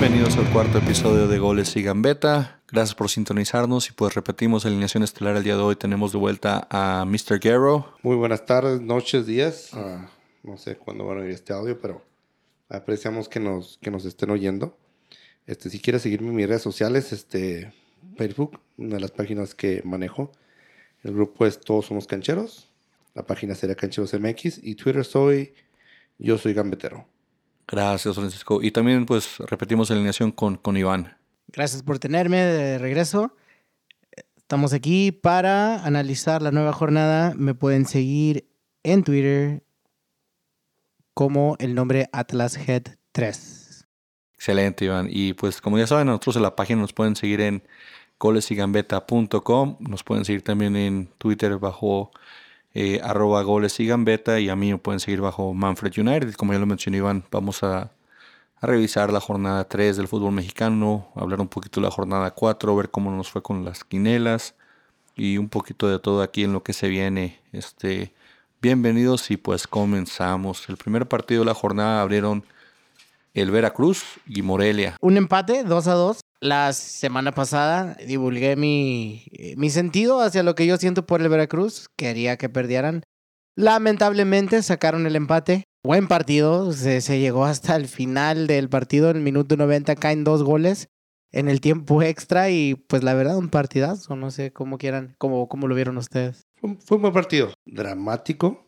Bienvenidos al cuarto episodio de Goles y Gambeta. Gracias por sintonizarnos y pues repetimos alineación estelar el día de hoy. Tenemos de vuelta a Mr. Guerrero. Muy buenas tardes, noches, días. Ah, no sé cuándo van a oír este audio, pero apreciamos que nos, que nos estén oyendo. Este, si quieres seguirme en mis redes sociales, este, Facebook, una de las páginas que manejo. El grupo es Todos Somos Cancheros. La página sería Cancheros MX. Y Twitter soy Yo Soy Gambetero. Gracias, Francisco. Y también pues repetimos la alineación con, con Iván. Gracias por tenerme de regreso. Estamos aquí para analizar la nueva jornada. Me pueden seguir en Twitter como el nombre Atlas Head 3. Excelente, Iván. Y pues como ya saben, nosotros en la página nos pueden seguir en golesigambeta.com. Nos pueden seguir también en Twitter bajo eh, arroba goles y gambeta y a mí me pueden seguir bajo Manfred United. Como ya lo mencioné Iván, vamos a, revisar la jornada 3 del fútbol mexicano, hablar un poquito de la jornada 4, ver cómo nos fue con las quinelas y un poquito de todo aquí en lo que se viene. Este, bienvenidos y pues comenzamos. El primer partido de la jornada abrieron el Veracruz y Morelia. Un empate, 2 a 2. La semana pasada divulgué mi, mi sentido hacia lo que yo siento por el Veracruz. Quería que perdieran. Lamentablemente sacaron el empate. Buen partido. Se, se llegó hasta el final del partido. En el minuto 90 caen dos goles en el tiempo extra. Y pues la verdad, un partidazo. No sé cómo quieran, cómo, cómo lo vieron ustedes. Fue, fue un buen partido. Dramático.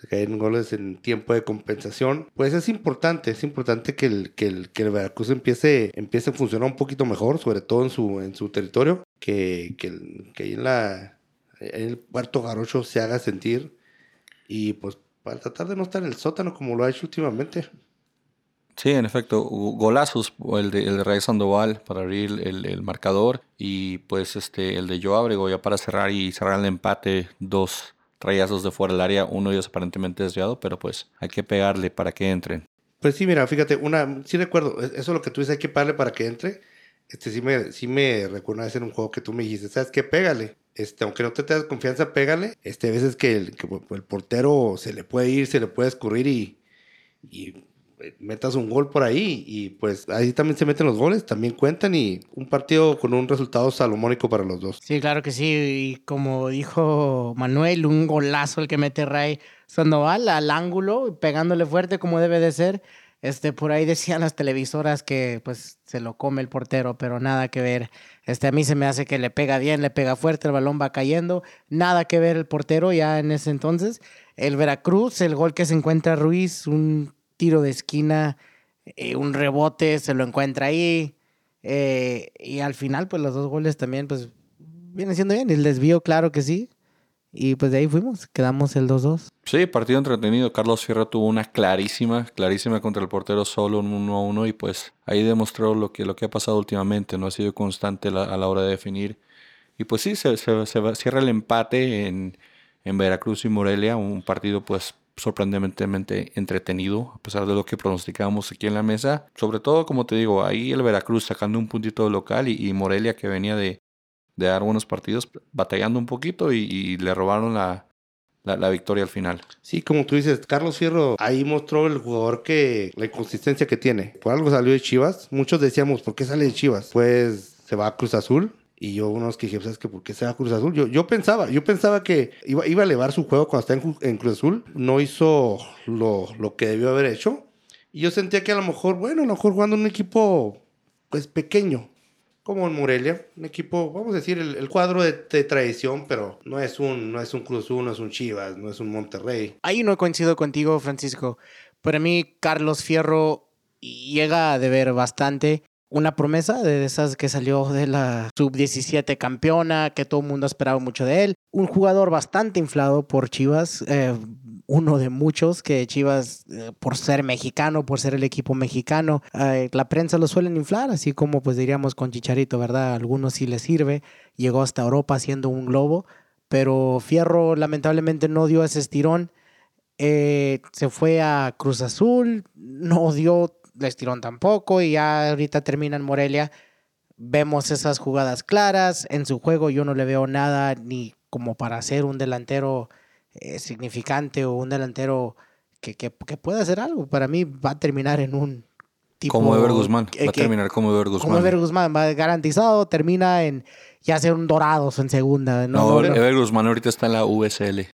Se caen goles en tiempo de compensación. Pues es importante, es importante que el, que el, que Veracruz empiece, empiece a funcionar un poquito mejor, sobre todo en su, en su territorio, que, que, ahí en, la, en el Puerto Jarocho se haga sentir y pues para tratar de no estar en el sótano como lo ha hecho últimamente. Sí, en efecto, golazos, el de, el de Rey Sandoval para abrir el, el marcador y pues este el de Joe Abrego ya para cerrar y cerrar el empate, dos rayazos de fuera del área, uno de ellos aparentemente desviado, pero pues hay que pegarle para que entren. Pues sí, mira, fíjate, una, sí recuerdo, e- eso es lo que tú dices, hay que pagarle para que entre. Este sí me, sí me recuerda en un juego que tú me dijiste, ¿sabes qué? Pégale. Este, aunque no te tengas confianza, pégale. Este, a veces que el, que el portero se le puede ir, se le puede escurrir y, metas un gol por ahí. Y pues ahí también se meten los goles, también cuentan y un partido con un resultado salomónico para los dos. Sí, claro que sí. Y como dijo Manuel, un golazo el que mete Ray Sandoval al ángulo, pegándole fuerte como debe de ser. Este, por ahí decían las televisoras que pues se lo come el portero, pero nada que ver. Este, a mí se me hace que le pega bien, le pega fuerte, el balón va cayendo. Nada que ver el portero ya en ese entonces. El Veracruz, el gol que se encuentra Ruiz, un tiro de esquina, eh, un rebote, se lo encuentra ahí. Eh, y al final, pues los dos goles también, pues viene siendo bien. El desvío, claro que sí. Y pues de ahí fuimos, quedamos el 2-2. Sí, partido entretenido. Carlos Fierro tuvo una clarísima, clarísima contra el portero solo, un 1 a 1 y pues ahí demostró lo que, lo que ha pasado últimamente, no ha sido constante a la hora de definir. Y pues sí, se, se- se cierra el empate en, en Veracruz y Morelia, un partido pues sorprendentemente entretenido, a pesar de lo que pronosticábamos aquí en la mesa. Sobre todo, como te digo, ahí el Veracruz sacando un puntito local y, Morelia que venía de, de dar buenos partidos, batallando un poquito y, y le robaron la, la, la victoria al final. Sí, como tú dices, Carlos Fierro ahí mostró el jugador que la inconsistencia que tiene. Por algo salió de Chivas. Muchos decíamos, ¿por qué sale de Chivas? Pues se va a Cruz Azul. Y yo unos que dije, ¿sabes qué? ¿Por qué se va a Cruz Azul? Yo, yo pensaba, yo pensaba que iba, iba a elevar su juego cuando estaba en, en Cruz Azul. No hizo lo, lo que debió haber hecho. Y yo sentía que a lo mejor, bueno, a lo mejor jugando un equipo, pues pequeño, como en Morelia, un equipo, vamos a decir, el, el cuadro de, de tradición, pero no es un, no es un Cruz Azul, no es un Chivas, no es un Monterrey. Ahí no coincido contigo, Francisco. Para mí, Carlos Fierro llega a deber bastante. Una promesa de esas que salió de la sub-17 campeona, que todo el mundo esperaba mucho de él. Un jugador bastante inflado por Chivas, eh, uno de muchos que Chivas, eh, por ser mexicano, por ser el equipo mexicano, eh, la prensa lo suelen inflar, así como pues diríamos con Chicharito, ¿verdad? A algunos sí les sirve. Llegó hasta Europa siendo un globo, pero Fierro lamentablemente no dio ese estirón. Se fue a Cruz Azul, no dio el estirón tampoco y ya ahorita termina en Morelia. Vemos esas jugadas claras. En su juego yo no le veo nada ni como para ser un delantero eh, significante o un delantero que, que, que pueda hacer algo. Para mí va a terminar en un tipo... como Ever Guzmán. Va a terminar como Ever Guzmán. Como Ever Guzmán, va garantizado, termina en ya sea un Dorados en segunda. No, no. Ever Guzmán ahorita está en la USL.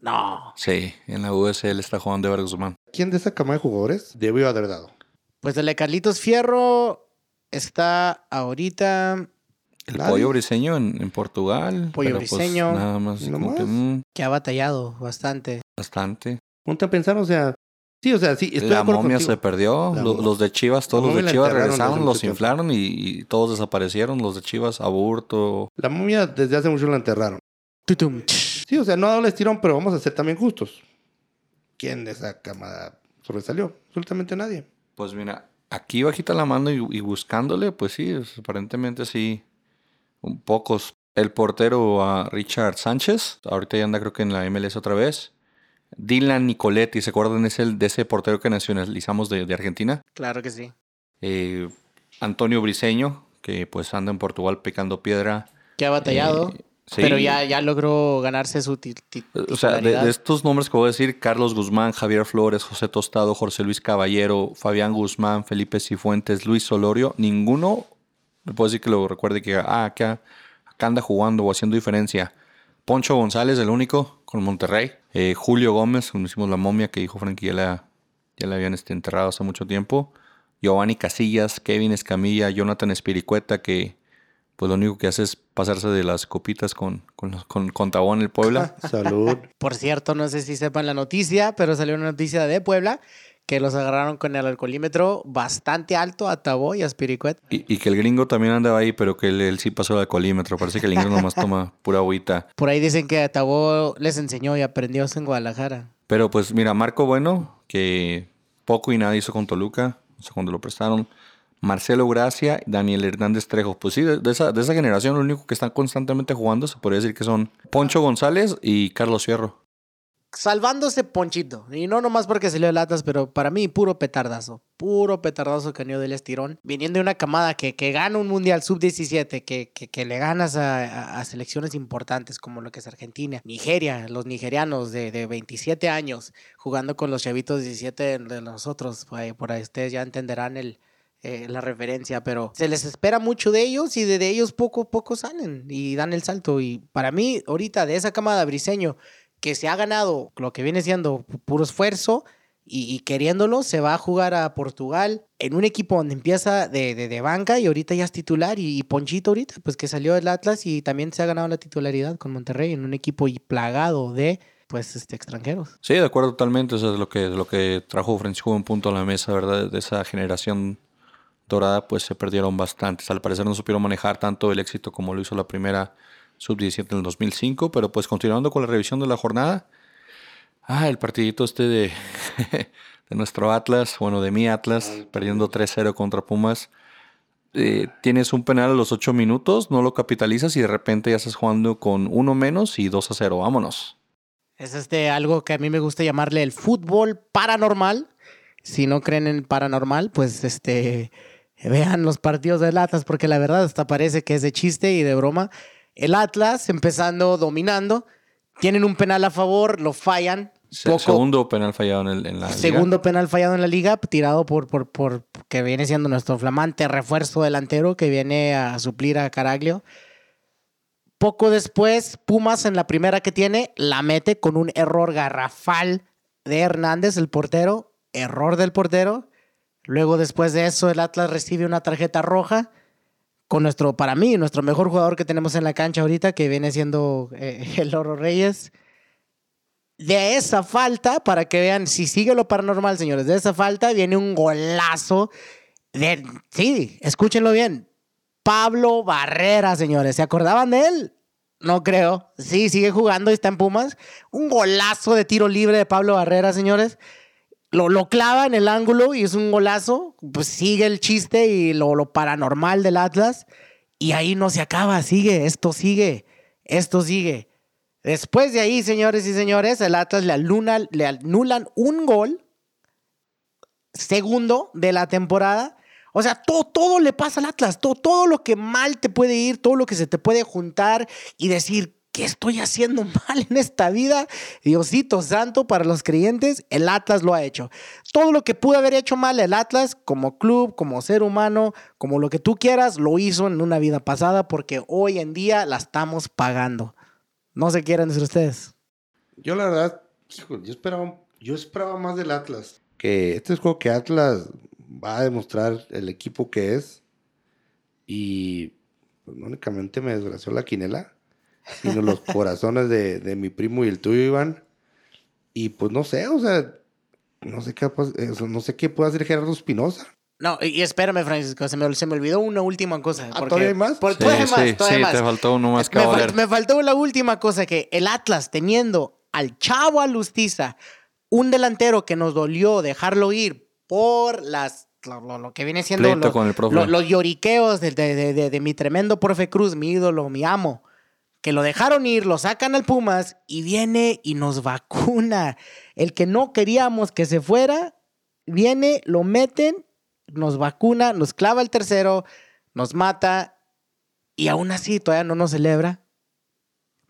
No. Sí, en la USL está jugando Ever Guzmán. ¿Quién de esa cama de jugadores debió haber dado? Pues el de Carlitos Fierro está ahorita El Nadie. pollo briseño en, en Portugal. Pollo pero, pues, briseño. nada más. Mm, que ha batallado bastante. bastante. Ponte a pensar, o sea, sí, o sea, sí, estoy de la momia contigo. se perdió. La Lo- mo- los de Chivas, todos los de Chivas regresaron, los tiempo. inflaron y, y todos desaparecieron. Los de Chivas, Aburto. La momia desde hace mucho la enterraron. Tutum. Sí, o sea, no ha dado el estirón, pero vamos a ser también justos. ¿Quién de esa camada sobresalió? Absolutamente nadie. Pues mira, aquí bajita la mano y, y buscándole, pues sí, es- aparentemente sí, un pocos. El portero a Richard Sánchez, ahorita ya anda creo que en la MLS otra vez. Dylan Nicoletti, ¿se acuerdan? Es el de ese portero que nacionalizamos de, de Argentina. Claro que sí. Eh, Antonio Briseño, que pues anda en Portugal picando piedra. Que ha batallado. Eh, sí. Pero ya, ya logró ganarse su ti- ti- O sea, de, titularidad. de estos nombres que voy a decir, Carlos Guzmán, Javier Flores, José Tostado, José Luis Caballero, Fabián Guzmán, Felipe Cifuentes, Luis Solorio, ninguno me puedo decir que lo recuerde que ah, acá, acá anda jugando o haciendo diferencia. Poncho González, el único, con Monterrey. Eh, Julio Gómez, donde hicimos la momia, que dijo Frankie ya la, ya la habían este, enterrado hace mucho tiempo. Giovanni Casillas, Kevin Escamilla, Jonathan Espiricueta, que pues lo único que hace es pasarse de las copitas con, con, con, con Tabón el Puebla. Salud. Por cierto, no sé si sepan la noticia, pero salió una noticia de Puebla que los agarraron con el alcoholímetro bastante alto a Tabó y a Spiricuet. Y, y que el gringo también andaba ahí, pero que él, él sí pasó el alcoholímetro. Parece que el gringo nomás toma pura agüita. Por ahí dicen que Tabó les enseñó y aprendió en Guadalajara. Pero pues mira, Marco Bueno, que poco y nada hizo con Toluca, o sea, cuando lo prestaron. Marcelo Gracia, Daniel Hernández Trejo. Pues sí, de, esa, de esa generación, lo único que están constantemente jugando se podría decir que son Poncho González y Carlos Fierro. Salvándose Ponchito. Y no nomás porque salió de latas, pero para mí puro petardazo. Puro petardazo dio del estirón. Viniendo de una camada que, que gana un Mundial Sub-17, que, que, le ganas a, a- selecciones importantes como lo que es Argentina, Nigeria, los nigerianos de, de 27 años, jugando con los chavitos 17 de nosotros. Por ahí ustedes ya entenderán el, eh, la referencia, pero se les espera mucho de ellos y de, de ellos poco a poco salen y dan el salto. Y para mí, ahorita de esa camada briseño que se ha ganado lo que viene siendo pu- puro esfuerzo y, y queriéndolo, se va a jugar a Portugal en un equipo donde empieza de, de- de banca y ahorita ya es titular. Y, y Ponchito ahorita, pues que salió del Atlas y también se ha ganado la titularidad con Monterrey en un equipo y plagado de pues este, extranjeros. Sí, de acuerdo totalmente. Eso es lo que, lo que trajo Francisco un punto a la mesa, ¿verdad? De esa generación dorada, pues se perdieron bastantes. Al parecer no supieron manejar tanto el éxito como lo hizo la primera sub-17 en el 2005. Pero pues continuando con la revisión de la jornada. Ah, el partidito este de, de nuestro Atlas, bueno, de mi Atlas, perdiendo 3-0 contra Pumas. Eh, tienes un penal a los 8 minutos, no lo capitalizas y de repente ya estás jugando con uno menos y 2 a 0. Vámonos. Es este algo que a mí me gusta llamarle el fútbol paranormal. Si no creen en paranormal, pues este vean los partidos del Atlas, porque la verdad hasta parece que es de chiste y de broma. El Atlas empezando dominando, tienen un penal a favor, lo fallan. Poco- Segundo penal fallado en, el, en la liga. Segundo penal fallado en la liga, tirado por, por, por que viene siendo nuestro flamante refuerzo delantero que viene a suplir a Caraglio. Poco después, Pumas en la primera que tiene, la mete con un error garrafal de Hernández, el portero. Error del portero. Luego, después de eso, el Atlas recibe una tarjeta roja con nuestro, para mí, nuestro mejor jugador que tenemos en la cancha ahorita, que viene siendo eh, el Oro Reyes de esa falta, para que vean si sigue lo paranormal, señores, de esa falta viene un golazo sí, escúchenlo bien, Pablo Barrera, señores, ¿se acordaban de él? No creo. Sí, sigue jugando y está en Pumas. Un golazo de tiro libre de Pablo Barrera, señores. Lo, lo clava en el ángulo y es un golazo. Pues sigue el chiste y lo, lo paranormal del Atlas. Y ahí no se acaba, sigue, esto sigue, esto sigue. Después de ahí, señores y señores, el Atlas le, le anulan un gol, segundo de la temporada. O sea, todo, todo le pasa al Atlas, todo, todo lo que mal te puede ir, todo lo que se te puede juntar y decir, ¿qué estoy haciendo mal en esta vida? Diosito santo, para los creyentes, el Atlas lo ha hecho. Todo lo que pudo haber hecho mal el Atlas, como club, como ser humano, como lo que tú quieras, lo hizo en una vida pasada porque hoy en día la estamos pagando. No se quieren decir ustedes. Yo la verdad, hijo, yo esperaba, yo esperaba más del Atlas. Que este es juego que Atlas va a demostrar el equipo que es. Y pues, únicamente me desgració la quinela, sino los corazones de, de mi primo y el tuyo, Iván. Y pues no sé, o sea, no sé qué, eh, no sé qué puede hacer Gerardo Espinosa. No, y espérame, Francisco, se me, se me olvidó una última cosa. Ah, porque- ¿todavía hay más? por- Sí, todavía hay más, sí, todavía sí, hay te más. faltó uno más que me, fal- me faltó la última cosa, que el Atlas teniendo al Chavo Alustiza, un delantero que nos dolió dejarlo ir por las lo, lo- lo que viene siendo Pleito lo- con el profe. lo- los lloriqueos de, de- de- de- de mi tremendo profe Cruz, mi ídolo, mi amo, que lo dejaron ir, lo sacan al Pumas y viene y nos vacuna. El que no queríamos que se fuera, viene, lo meten, nos vacuna, nos clava el tercero, nos mata y aún así todavía no nos celebra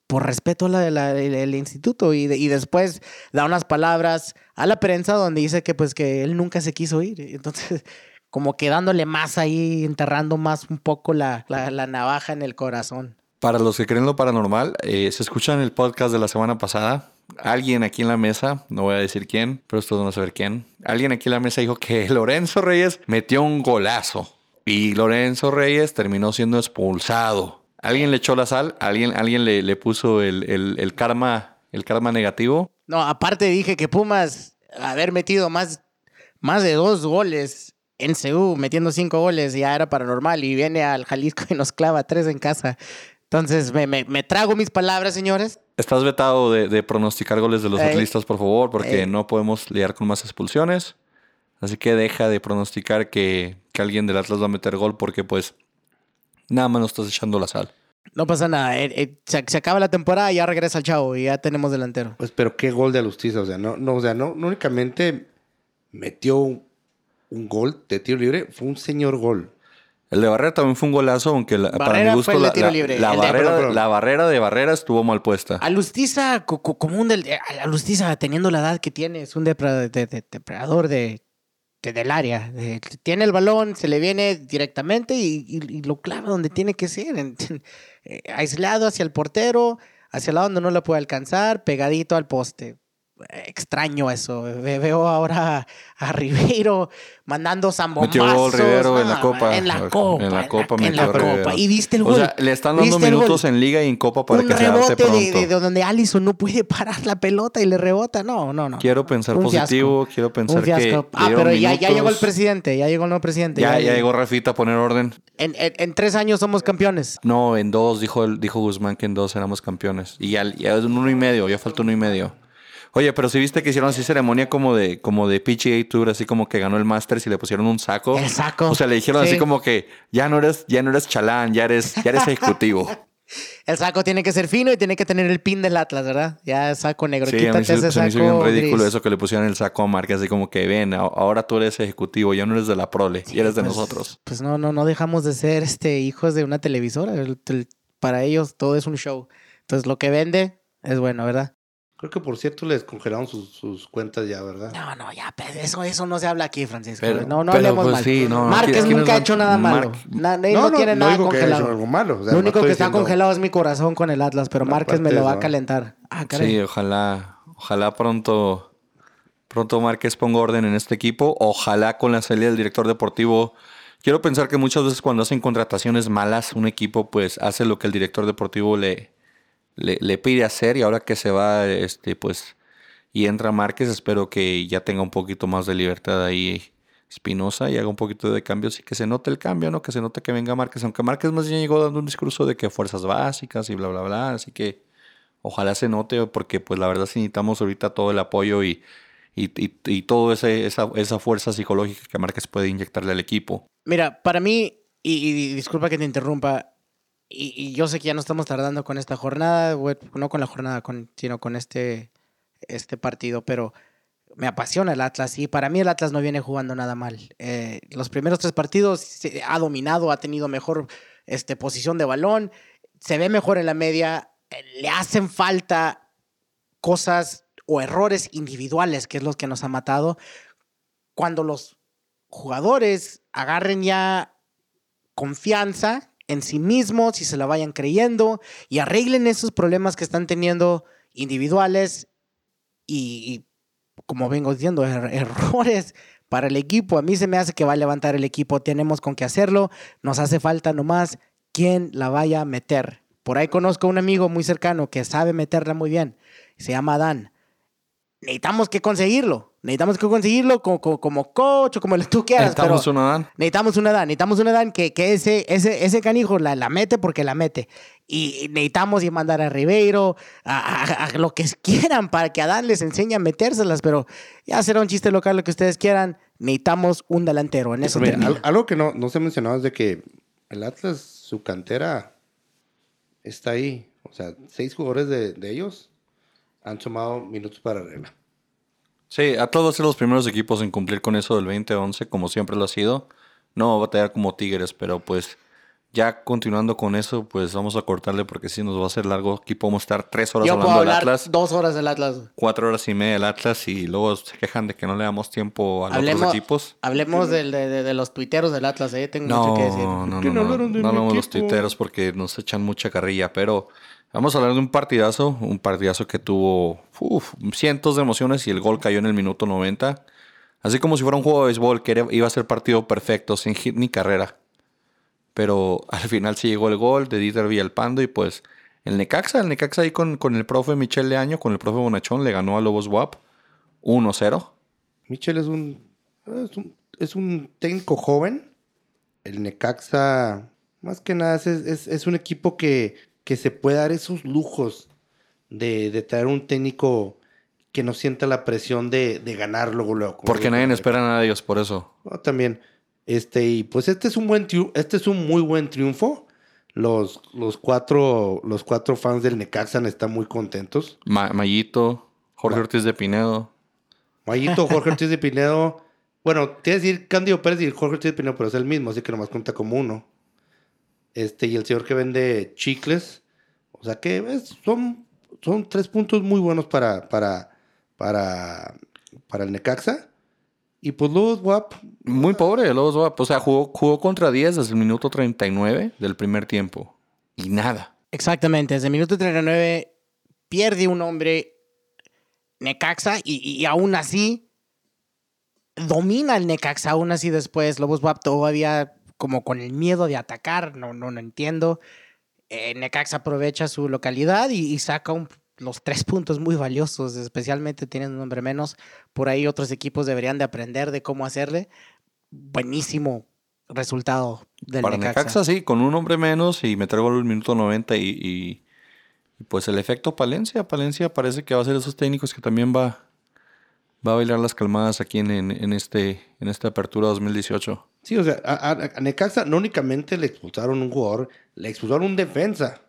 por respeto al instituto y, y después da unas palabras a la prensa donde dice que pues que él nunca se quiso ir. Entonces, como que dándole más ahí, enterrando más un poco la- la navaja en el corazón. Para los que creen lo paranormal, eh, se escuchan el podcast de la semana pasada. Alguien aquí en la mesa, no voy a decir quién, pero ustedes van a saber quién. Alguien aquí en la mesa dijo que Lorenzo Reyes metió un golazo y Lorenzo Reyes terminó siendo expulsado. Alguien le echó la sal, alguien, alguien le, le puso el, el- el karma, el karma negativo. No, aparte dije que Pumas haber metido más, más de dos goles en CU, metiendo cinco goles, ya era paranormal y viene al Jalisco y nos clava tres en casa. Entonces me, me- me trago mis palabras, señores. Estás vetado de, de pronosticar goles de los Ey. atlistas, por favor, porque Ey. no podemos lidiar con más expulsiones. Así que deja de pronosticar que, que alguien del Atlas va a meter gol porque pues nada más nos estás echando la sal. No pasa nada. eh, eh, se, se acaba la temporada y ya regresa el chavo y ya tenemos delantero. Pues, pero qué gol de Alustiza. O sea, no, no, o sea, no, no únicamente metió un, un gol de tiro libre, fue un señor gol. El de Barrera también fue un golazo, aunque la- para mi gusto de la, la- libre, la el de- barrera, perdón, perdón. la barrera de Barrera estuvo mal puesta. Alustiza, co- co- como un del, eh, Alustiza, teniendo la edad que tiene, es un de- de- depredador de, de- del área. De- tiene el balón, se le viene directamente y, y- y lo clava donde tiene que ser. en- eh, aislado hacia el portero, hacia el lado donde no lo puede alcanzar, pegadito al poste. Extraño eso. Ve- Veo ahora a Ribeiro mandando zambombazos. Rivero en la Ah, Copa. En la Copa. En la Copa en la Rivero. Copa. Y viste el O gol. sea, le están dando minutos en liga y en Copa para que se rebote de, pronto. de- de donde Allison no puede parar la pelota y le rebota. No, no, no. Quiero pensar positivo, quiero pensar que Ah, pero ya, ya llegó el presidente, ya llegó el nuevo presidente. Ya, ya llegó Rafita a poner orden. En, tres años somos campeones. No, en dos, dijo, dijo Guzmán que en dos éramos campeones. Y ya, ya es un uno y medio, ya falta uno y medio. Oye, pero si viste que hicieron así ceremonia como de, como de PGA Tour, así como que ganó el Masters y le pusieron un saco. El saco. O sea, le dijeron Sí. así como que ya no eres, ya no eres chalán, ya eres, ya eres ejecutivo. El saco tiene que ser fino y tiene que tener el pin del Atlas, ¿verdad? Ya saco negro. Sí, a Quítate mí se, ese se me hizo bien ridículo gris. eso que le pusieron el saco a Márquez, así como que ven, a- ahora tú eres ejecutivo, ya no eres de la prole, y eres de Pues- nosotros. Pues no, no, no dejamos de ser este hijos de una televisora. El- el- para ellos todo es un show. Entonces lo que vende es bueno, ¿verdad? Creo que por cierto les congelaron sus, sus cuentas ya, ¿verdad? No, no, ya, pues, eso, eso no se habla aquí, Francisco. Pero- no, no pero, hablemos pues, mal. sí, no, Márquez es que no nunca ha hecho nada malo. Na- él no, tiene nada digo congelado. hecho algo malo. o sea, Lo no único que está diciendo- congelado es mi corazón con el Atlas, pero No, Márquez me lo va a calentar. Ah, caray. Sí, ojalá, ojalá pronto, pronto Márquez ponga orden en este equipo. Ojalá con la salida del director deportivo. Quiero pensar que muchas veces cuando hacen contrataciones malas, un equipo pues hace lo que el director deportivo le, le, pide hacer y ahora que se va, este, pues, y entra Márquez, espero que ya tenga un poquito más de libertad ahí Espinosa y haga un poquito de cambios y que se note el cambio, ¿no? Que se note que venga Márquez, aunque Márquez más bien llegó dando un discurso de que fuerzas básicas y bla, bla, bla, así que ojalá se note porque pues la verdad sí necesitamos ahorita todo el apoyo y, y, y, ese, esa, esa fuerza psicológica que Márquez puede inyectarle al equipo. Mira, para mí, y disculpa que te interrumpa, y, yo sé que ya no estamos tardando con esta jornada, no con la jornada, con, sino con este, este partido, pero me apasiona el Atlas y para mí el Atlas no viene jugando nada mal. Eh, los primeros tres partidos ha dominado, ha tenido mejor este, posición de balón, se ve mejor en la media. eh, le hacen falta cosas o errores individuales, que es lo que nos ha matado, cuando los jugadores agarren ya confianza en sí mismos y se la vayan creyendo y arreglen esos problemas que están teniendo individuales y, como vengo diciendo, er- errores para el equipo. A mí se me hace que va a levantar el equipo. Tenemos con qué hacerlo. Nos hace falta nomás quien la vaya a meter. Por ahí conozco a un amigo muy cercano que sabe meterla muy bien. Se llama Dan. Necesitamos que conseguirlo. Necesitamos que conseguirlo como, como, como coach o como tú quieras. pero Estamos una Dan. necesitamos una Dan. Necesitamos una Dan que, que ese, ese, ese canijo la, la mete porque la mete. Y necesitamos ir mandar a Ribeiro, a, a- a lo que quieran para que Adán les enseñe a metérselas. Pero ya será un chiste local lo que ustedes quieran. Necesitamos un delantero. En eso Mira, algo que no, no se ha mencionado es de que el Atlas, su cantera está ahí. O sea, seis jugadores de, de ellos han tomado minutos para regla. Sí, Atlas va a ser los primeros equipos en cumplir con eso del 2011, como siempre lo ha sido. No va a batallar como Tigres, pero pues ya continuando con eso, pues vamos a cortarle porque si nos va a hacer largo. Aquí podemos estar tres horas Yo puedo hablando del Atlas, dos horas del Atlas. cuatro horas y media del Atlas y luego se quejan de que no le damos tiempo a los otros equipos. hablemos del- de, de- de los tuiteros del Atlas. eh. Tengo No, mucho que decir. no, no, no no, hablaron de no mi hablamos de los tuiteros porque nos echan mucha carrilla, pero vamos a hablar de un partidazo, un partidazo que tuvo uf, cientos de emociones y el gol cayó en el minuto 90. Así como si fuera un juego de béisbol que era- iba a ser partido perfecto, sin hit ni carrera. Pero al final sí llegó el gol de Dieter Villalpando y pues el Necaxa, el Necaxa ahí con, con el profe Michel Leaño, con el profe Bonachón, le ganó a Lobos WAP 1-0. Michel es un, es un, es un técnico joven. El Necaxa, más que nada, es, es- es un equipo que, que se puede dar esos lujos de, de traer un técnico que no sienta la presión de, de ganar luego, luego. Porque nadie espera nada de ellos por eso. No, también. Este, y pues este es un buen este es un muy buen triunfo. Los, los cuatro, los cuatro fans del Necaxa están muy contentos. Ma- Mayito, Jorge Ortiz de Pinedo. Mayito, Jorge Ortiz de Pinedo. Bueno, te a decir Cándido Pérez y Jorge Ortiz de Pinedo, pero es el mismo, así que nomás cuenta como uno. Este, y el señor que vende chicles. O sea que es- son, son tres puntos muy buenos para, para, para, para el Necaxa. Y pues Lobos WAP, Muy pobre, Lobos WAP. O sea, jugó, jugó contra 10 desde el minuto 39 del primer tiempo. Y nada. Exactamente, desde el minuto 39 pierde un hombre Necaxa y, y aún así domina el Necaxa, aún así después Lobos WAP todavía como con el miedo de atacar, no, no, no entiendo. Eh, Necaxa aprovecha su localidad y, y saca un- los tres puntos muy valiosos, especialmente tienen un hombre menos. Por ahí otros equipos deberían de aprender de cómo hacerle. Buenísimo resultado del Para Necaxa. sí, con un hombre menos y meter gol el minuto 90 y, y- y pues el efecto Palencia. Palencia parece que va a ser esos técnicos que también va, va a bailar las calmadas aquí en, en, en este, en esta apertura 2018. Sí, o sea, a, a- a Necaxa no únicamente le expulsaron un jugador, le expulsaron un defensa.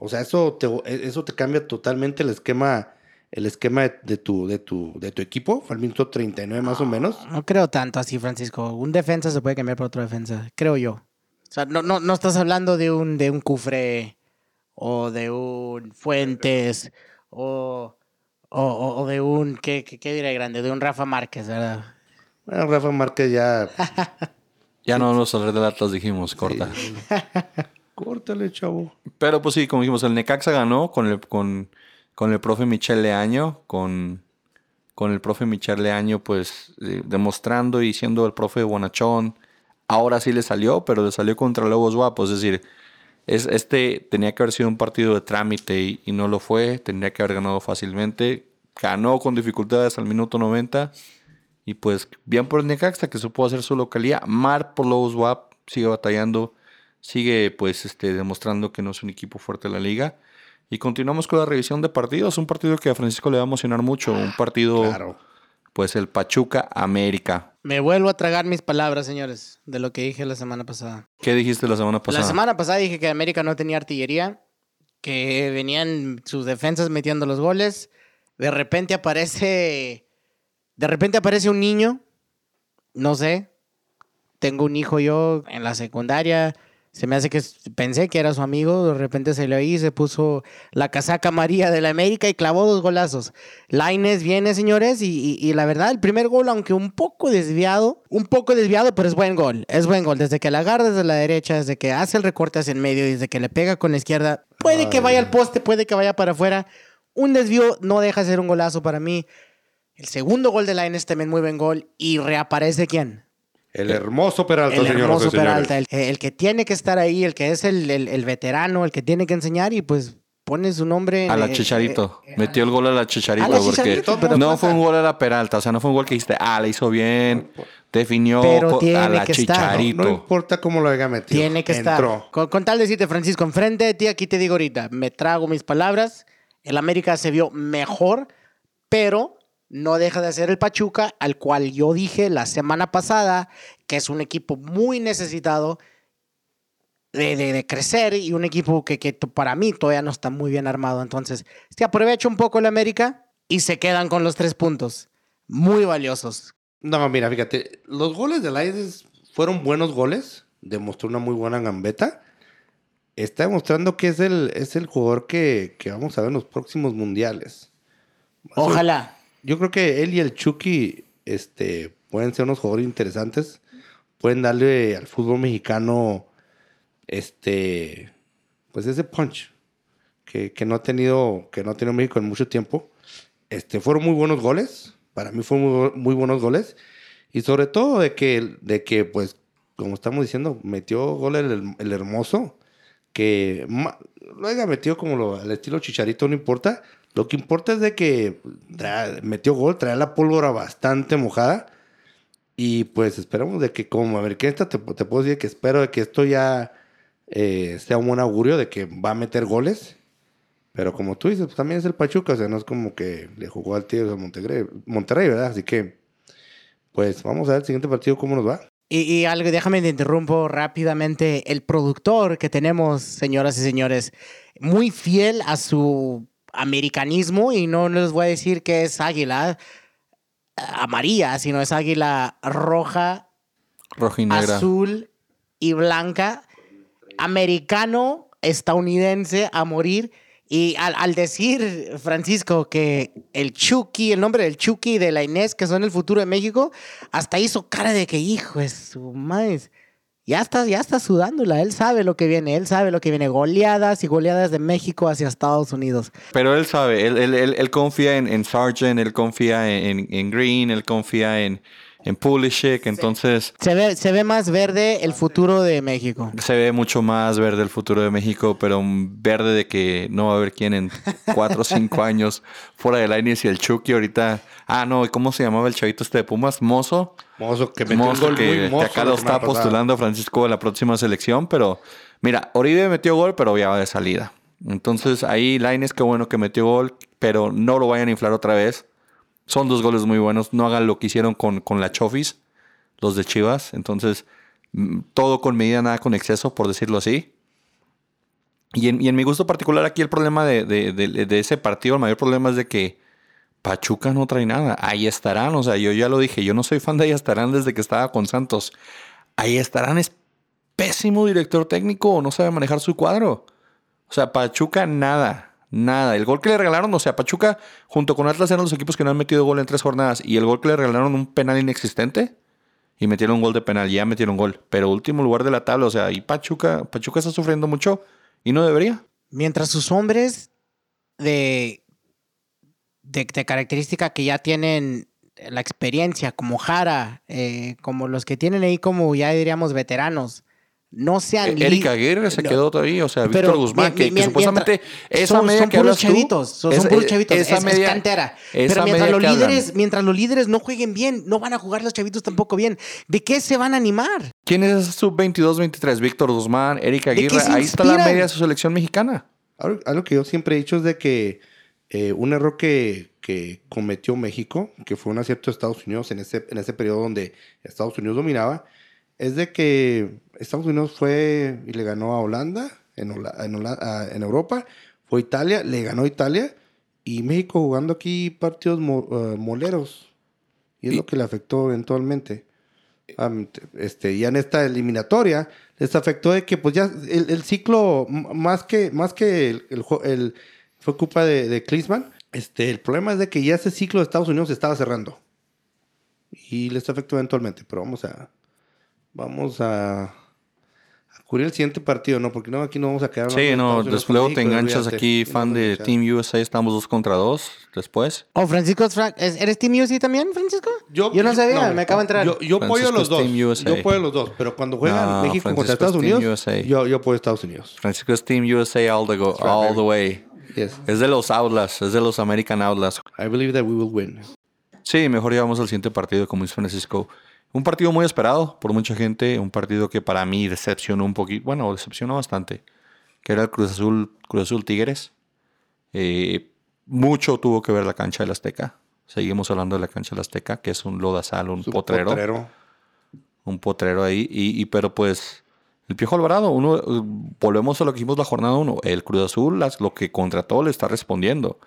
O sea, eso te, eso te cambia totalmente el esquema, el esquema de, de tu, de, tu, de tu equipo. Fue al minuto 39 más o menos. No creo tanto así, Francisco. Un defensa se puede cambiar por otro defensa, creo yo. O sea, no, no, no estás hablando de un, de un Cufré o de un Fuentes o, o, o- o de un, ¿qué, qué, qué diré grande? De un Rafa Márquez, ¿verdad? Bueno, Rafa Márquez ya... Ya no vamos a hablar del Atlas, dijimos, corta. Córtale, chavo. Pero pues sí, como dijimos, el Necaxa ganó con el, con, con el profe Michel Leaño, con, con el profe Michel Leaño, pues demostrando y siendo el profe Bonachón. Ahora sí le salió, pero le salió contra Lobos Guapos. Es decir, es, este tenía que haber sido un partido de trámite y, no lo fue. Tendría que haber ganado fácilmente. Ganó con dificultades al minuto 90. Y pues bien por el Necaxa que supo hacer su localidad. Mar por Lobos WAP sigue batallando. Sigue pues este, demostrando que no es un equipo fuerte de la liga. Y continuamos con la revisión de partidos. Un partido que a Francisco le va a emocionar mucho. Un partido, Claro. pues el Pachuca América. Me vuelvo a tragar mis palabras, señores, de lo que dije la semana pasada. ¿Qué dijiste la semana pasada? La semana pasada dije que América no tenía artillería, que venían sus defensas metiendo los goles. De repente aparece. De repente aparece un niño. No sé. Tengo un hijo yo en la secundaria. Se me hace que pensé que era su amigo, de repente se le oí, se puso la casaca María de la América y clavó dos golazos. Laines viene, señores, y, y, la verdad, el primer gol, aunque un poco desviado, un poco desviado, pero es buen gol. Es buen gol. Desde que la agarra desde la derecha, desde que hace el recorte hacia el medio, desde que le pega con la izquierda, puede que vaya al poste, puede que vaya para afuera. Un desvío no deja de ser un golazo para mí. El segundo gol de Laines también muy buen gol. Y reaparece quién? El hermoso Peralta, el hermoso Peralta, el, que tiene que estar ahí, el que es el, veterano, el que tiene que enseñar y pues pone su nombre. a la Chicharito. Eh, Metió el gol a la Chicharito. porque no fue un gol a la Peralta. O sea, no fue un gol que dijiste, ah, le hizo bien. Definió a la Chicharito. No, importa cómo lo haya metido. Tiene que estar. Con, con, tal de decirte, Francisco, enfrente de ti, aquí te digo ahorita, me trago mis palabras. El América se vio mejor, pero no deja de ser el Pachuca, al cual yo dije la semana pasada que es un equipo muy necesitado de, crecer y un equipo que, que, para mí todavía no está muy bien armado. Entonces, se aprovecha un poco el América y se quedan con los tres puntos. Muy valiosos. No, mira, fíjate, los goles de Laides fueron buenos goles, demostró una muy buena gambeta. Está demostrando que es el, es el jugador que, que vamos a ver en los próximos mundiales. Ojalá yo creo que él y el Chucky este, pueden ser unos jugadores interesantes. Pueden darle al fútbol mexicano este pues ese punch que, no ha tenido que no ha México en mucho tiempo. Este, fueron muy buenos goles. Para mí fueron muy, buenos goles. Y sobre todo de que, de que, pues, como estamos diciendo, metió gol el, hermoso. Que lo haya metido como lo, al estilo Chicharito, no importa. Lo que importa es de que metió gol, trae la pólvora bastante mojada. Y pues esperamos de que como americanista te, te puedo decir que espero de que esto ya eh, sea un buen augurio de que va a meter goles. Pero como tú dices, pues también es el Pachuca, o sea, no es como que le jugó al Tigres de Monterrey, Monterrey, ¿verdad? Así que, pues vamos a ver el siguiente partido cómo nos va. Y, algo, déjame te interrumpo rápidamente. El productor que tenemos, señoras y señores, muy fiel a su americanismo y no les voy a decir que es águila amarilla, sino es águila roja, roja y negra. azul y blanca, americano, estadounidense a morir. Y al, decir, Francisco, que el Chucky, el nombre del Chucky y de la Inés, que son el futuro de México, hasta hizo cara de que, hijo, es su madre ya está, ya está sudándola. Él sabe lo que viene. Él sabe lo que viene. Goleadas y goleadas de México hacia Estados Unidos. Pero él sabe. Él, él, él, confía en, en, Sargent, él confía en, en Green, él confía en, en Pulisic, entonces... Se ve, se ve más verde el futuro de México. Se ve mucho más verde el futuro de México, pero un verde de que no va a haber quien en cuatro o cinco años fuera de Lainez y el Chucky ahorita... Ah, no, ¿cómo se llamaba el chavito este de Pumas? Mozo. Mozo, que metió gol que, muy acá lo está postulando Francisco a la próxima selección, pero mira, Oribe metió gol, pero ya va de salida. Entonces ahí Lainez, qué bueno que metió gol, pero no lo vayan a inflar otra vez. Son dos goles muy buenos. No hagan lo que hicieron con, con la Chofis, los de Chivas. Entonces, mm, todo con medida, nada con exceso, por decirlo así. Y en, mi gusto particular, aquí el problema de, ese partido, el mayor problema es de que Pachuca no trae nada. Ahí estarán, o sea, yo ya lo dije, yo no soy fan de ahí estarán desde que estaba con Santos. Ahí estarán es pésimo director técnico, no sabe manejar su cuadro. O sea, Pachuca nada. Nada. El gol que le regalaron, o sea, Pachuca junto con Atlas eran los equipos que no han metido gol en tres jornadas. Y el gol que le regalaron un penal inexistente. Y metieron un gol de penal, ya metieron gol. Pero último lugar de la tabla, o sea, y Pachuca, Pachuca está sufriendo mucho y no debería. Mientras sus hombres de, de, característica que ya tienen la experiencia, como Jara, eh, como los que tienen ahí como ya diríamos veteranos, no sean e-, Erika Aguirre se quedó todavía, o sea, Víctor Guzmán, que, supuestamente esa son, media son que puros chavitos, son, puros chavitos, esa es, media, cantera. Pero mientras los, líderes, mientras los líderes no jueguen bien, no van a jugar los chavitos tampoco bien. ¿De qué se van a animar? ¿Quién es sub 22, 23? Víctor Guzmán, Erika Aguirre, ahí está la media de su selección mexicana. Algo que yo siempre he dicho es de que eh, un error que, que, cometió México, que fue un acierto de Estados Unidos en ese, en ese periodo donde Estados Unidos dominaba, es de que Estados Unidos fue y le ganó a Holanda en, en, Europa, fue Italia, le ganó Italia y México jugando aquí partidos eh, moleros. Y es lo que le afectó eventualmente. este, ya en esta eliminatoria, les afectó de que pues ya el, el ciclo, más que, más que el, el jue- el- fue culpa de, de Klinsmann, este, el problema es de que ya ese ciclo de Estados Unidos se estaba cerrando. Y les afectó eventualmente, pero vamos a, vamos a cubrir el siguiente partido, ¿no? Porque no, aquí no vamos a quedar. Sí, no, después luego te enganchas olvídate. aquí, fan de enganchar. Team USA, estamos dos contra dos después. Oh, Francisco, es Fra- ¿es- ¿eres Team USA también, Francisco? Yo, no sabía, me acabo de entrar. Yo, yo apoyo a los dos. Yo apoyo a los dos. Pero cuando juegan No, México contra Estados es Unidos, USA. yo, yo apoyo a Estados Unidos. Francisco es Team USA all the, go, all the way. Yes. Es de los Outlaws, es de los American Outlaws. I believe that we will win. Sí, mejor llevamos al siguiente partido, como dice Francisco. Un partido muy esperado por mucha gente, un partido que para mí decepcionó un poquito, bueno, decepcionó bastante, que era el Cruz Azul, Cruz Azul Tigres. Eh, mucho tuvo que ver la cancha del Azteca. Seguimos hablando de la cancha del Azteca, que es un lodazal, un Su potrero, un potrero ahí. Y, y- pero pues, el Piojo Alvarado, uno, eh, volvemos a lo que vimos la jornada 1. El Cruz Azul, las- lo que contrató, le está respondiendo.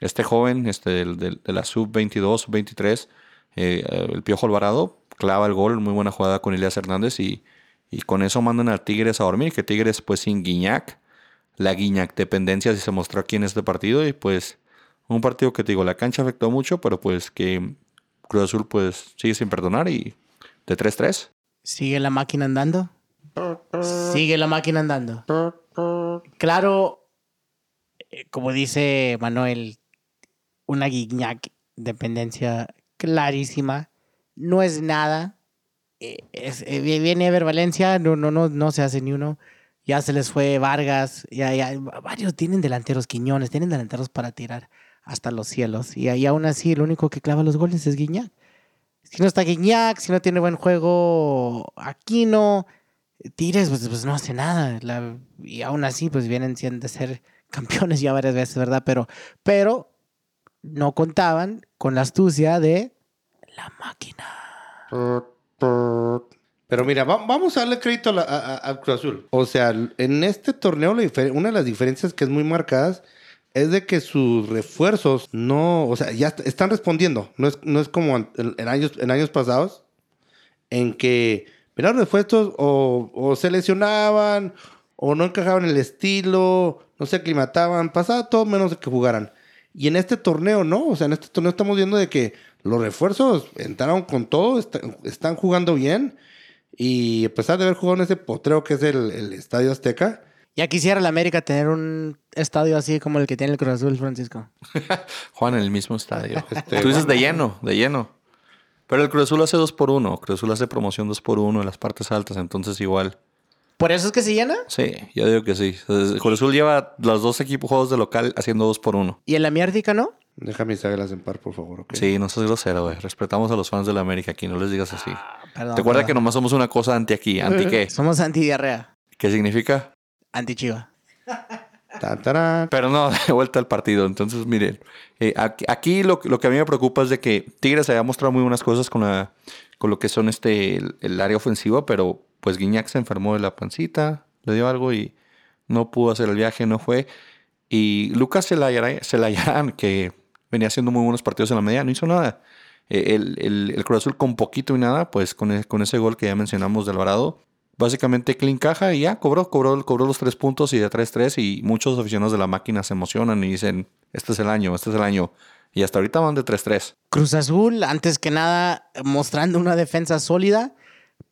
Este joven, este del- del- de la sub-22, sub-23, eh, el Piojo Alvarado clava el gol, muy buena jugada con Elias Hernández y, y con eso mandan a Tigres a dormir, que Tigres pues sin Guiñac, la Guiñac dependencia sí se mostró aquí en este partido y pues un partido que te digo, la cancha afectó mucho, pero pues que Cruz Azul pues sigue sin perdonar y de 3-3. ¿Sigue la máquina andando? Sigue la máquina andando. Claro, eh, como dice Manuel, una Guignac dependencia clarísima. No es nada. Eh, es- eh, vi- viene a ver Valencia, no, no, no, no se hace ni uno. Ya se les fue Vargas, ya, ya, varios tienen delanteros Quiñones, tienen delanteros para tirar hasta los cielos. Y, y aún así, el único que clava los goles es Guiñac. Si no está Guiñac, si no tiene buen juego Aquino, Tigres, pues, pues no hace nada. La- y aún así, pues vienen siendo de ser campeones ya varias veces, ¿verdad? Pero, pero no contaban con la astucia de la máquina. Pero mira, va- vamos a darle crédito a a- Cruz Azul. O sea, en este torneo, una de las diferencias que es muy marcadas es de que sus refuerzos no, o sea, ya est- están respondiendo. No es, no es como en, años, en años pasados, en que, mira, los refuerzos o, se lesionaban, o no encajaban en el estilo, no se aclimataban, pasaba todo menos de que jugaran. Y en este torneo, no, o sea, en este torneo estamos viendo de que los refuerzos entraron con todo, est- están jugando bien. Y a pesar de haber jugado en ese potreo que es el, el Estadio Azteca, Ya quisiera la América tener un estadio así como el que tiene el Cruz Azul, Francisco. Juan en el mismo estadio. Este, Tú dices de lleno, de lleno. Pero el Cruz Azul hace 2 por 1 Cruz Azul hace promoción 2 por 1 en las partes altas, entonces igual. ¿Por eso es que se llena? Sí, yo digo que sí. El Cruz Azul lleva los dos equipos juegos de local haciendo 2 por 1 ¿Y en la miérdica no? Déjame mis águilas en par, por favor. Sí, no seas grosero, güey. Respetamos a los fans de la América aquí, no les digas así. Perdón. ¿Te acuerdas que perdón. nomás somos una cosa anti aquí? ¿Anti qué? Somos antidiarrea, ¿Qué significa? anti-chiva. Tan, tarán. Pero no, de vuelta al partido. Entonces, miren, eh, aquí, aquí lo, que- lo que a mí me preocupa es de que Tigres había mostrado muy buenas cosas con, la, con lo que son este el, el área ofensiva, pero pues Guiñac se enfermó de la pancita, le dio algo y no pudo hacer el viaje, no fue. Y Lucas Celayarán, Celayarán, que venía haciendo muy buenos partidos en la media, no hizo nada. Eh, El, el, el Cruz Azul con poquito y nada, pues con, e- con ese gol que ya mencionamos de Alvarado, básicamente clean caja y ya cobró, cobró, cobró los tres puntos y de 3-3 y muchos aficionados de la máquina se emocionan y dicen, este es el año, este es el año. Y hasta ahorita van de 3-3. Cruz Azul, antes que nada, mostrando una defensa sólida.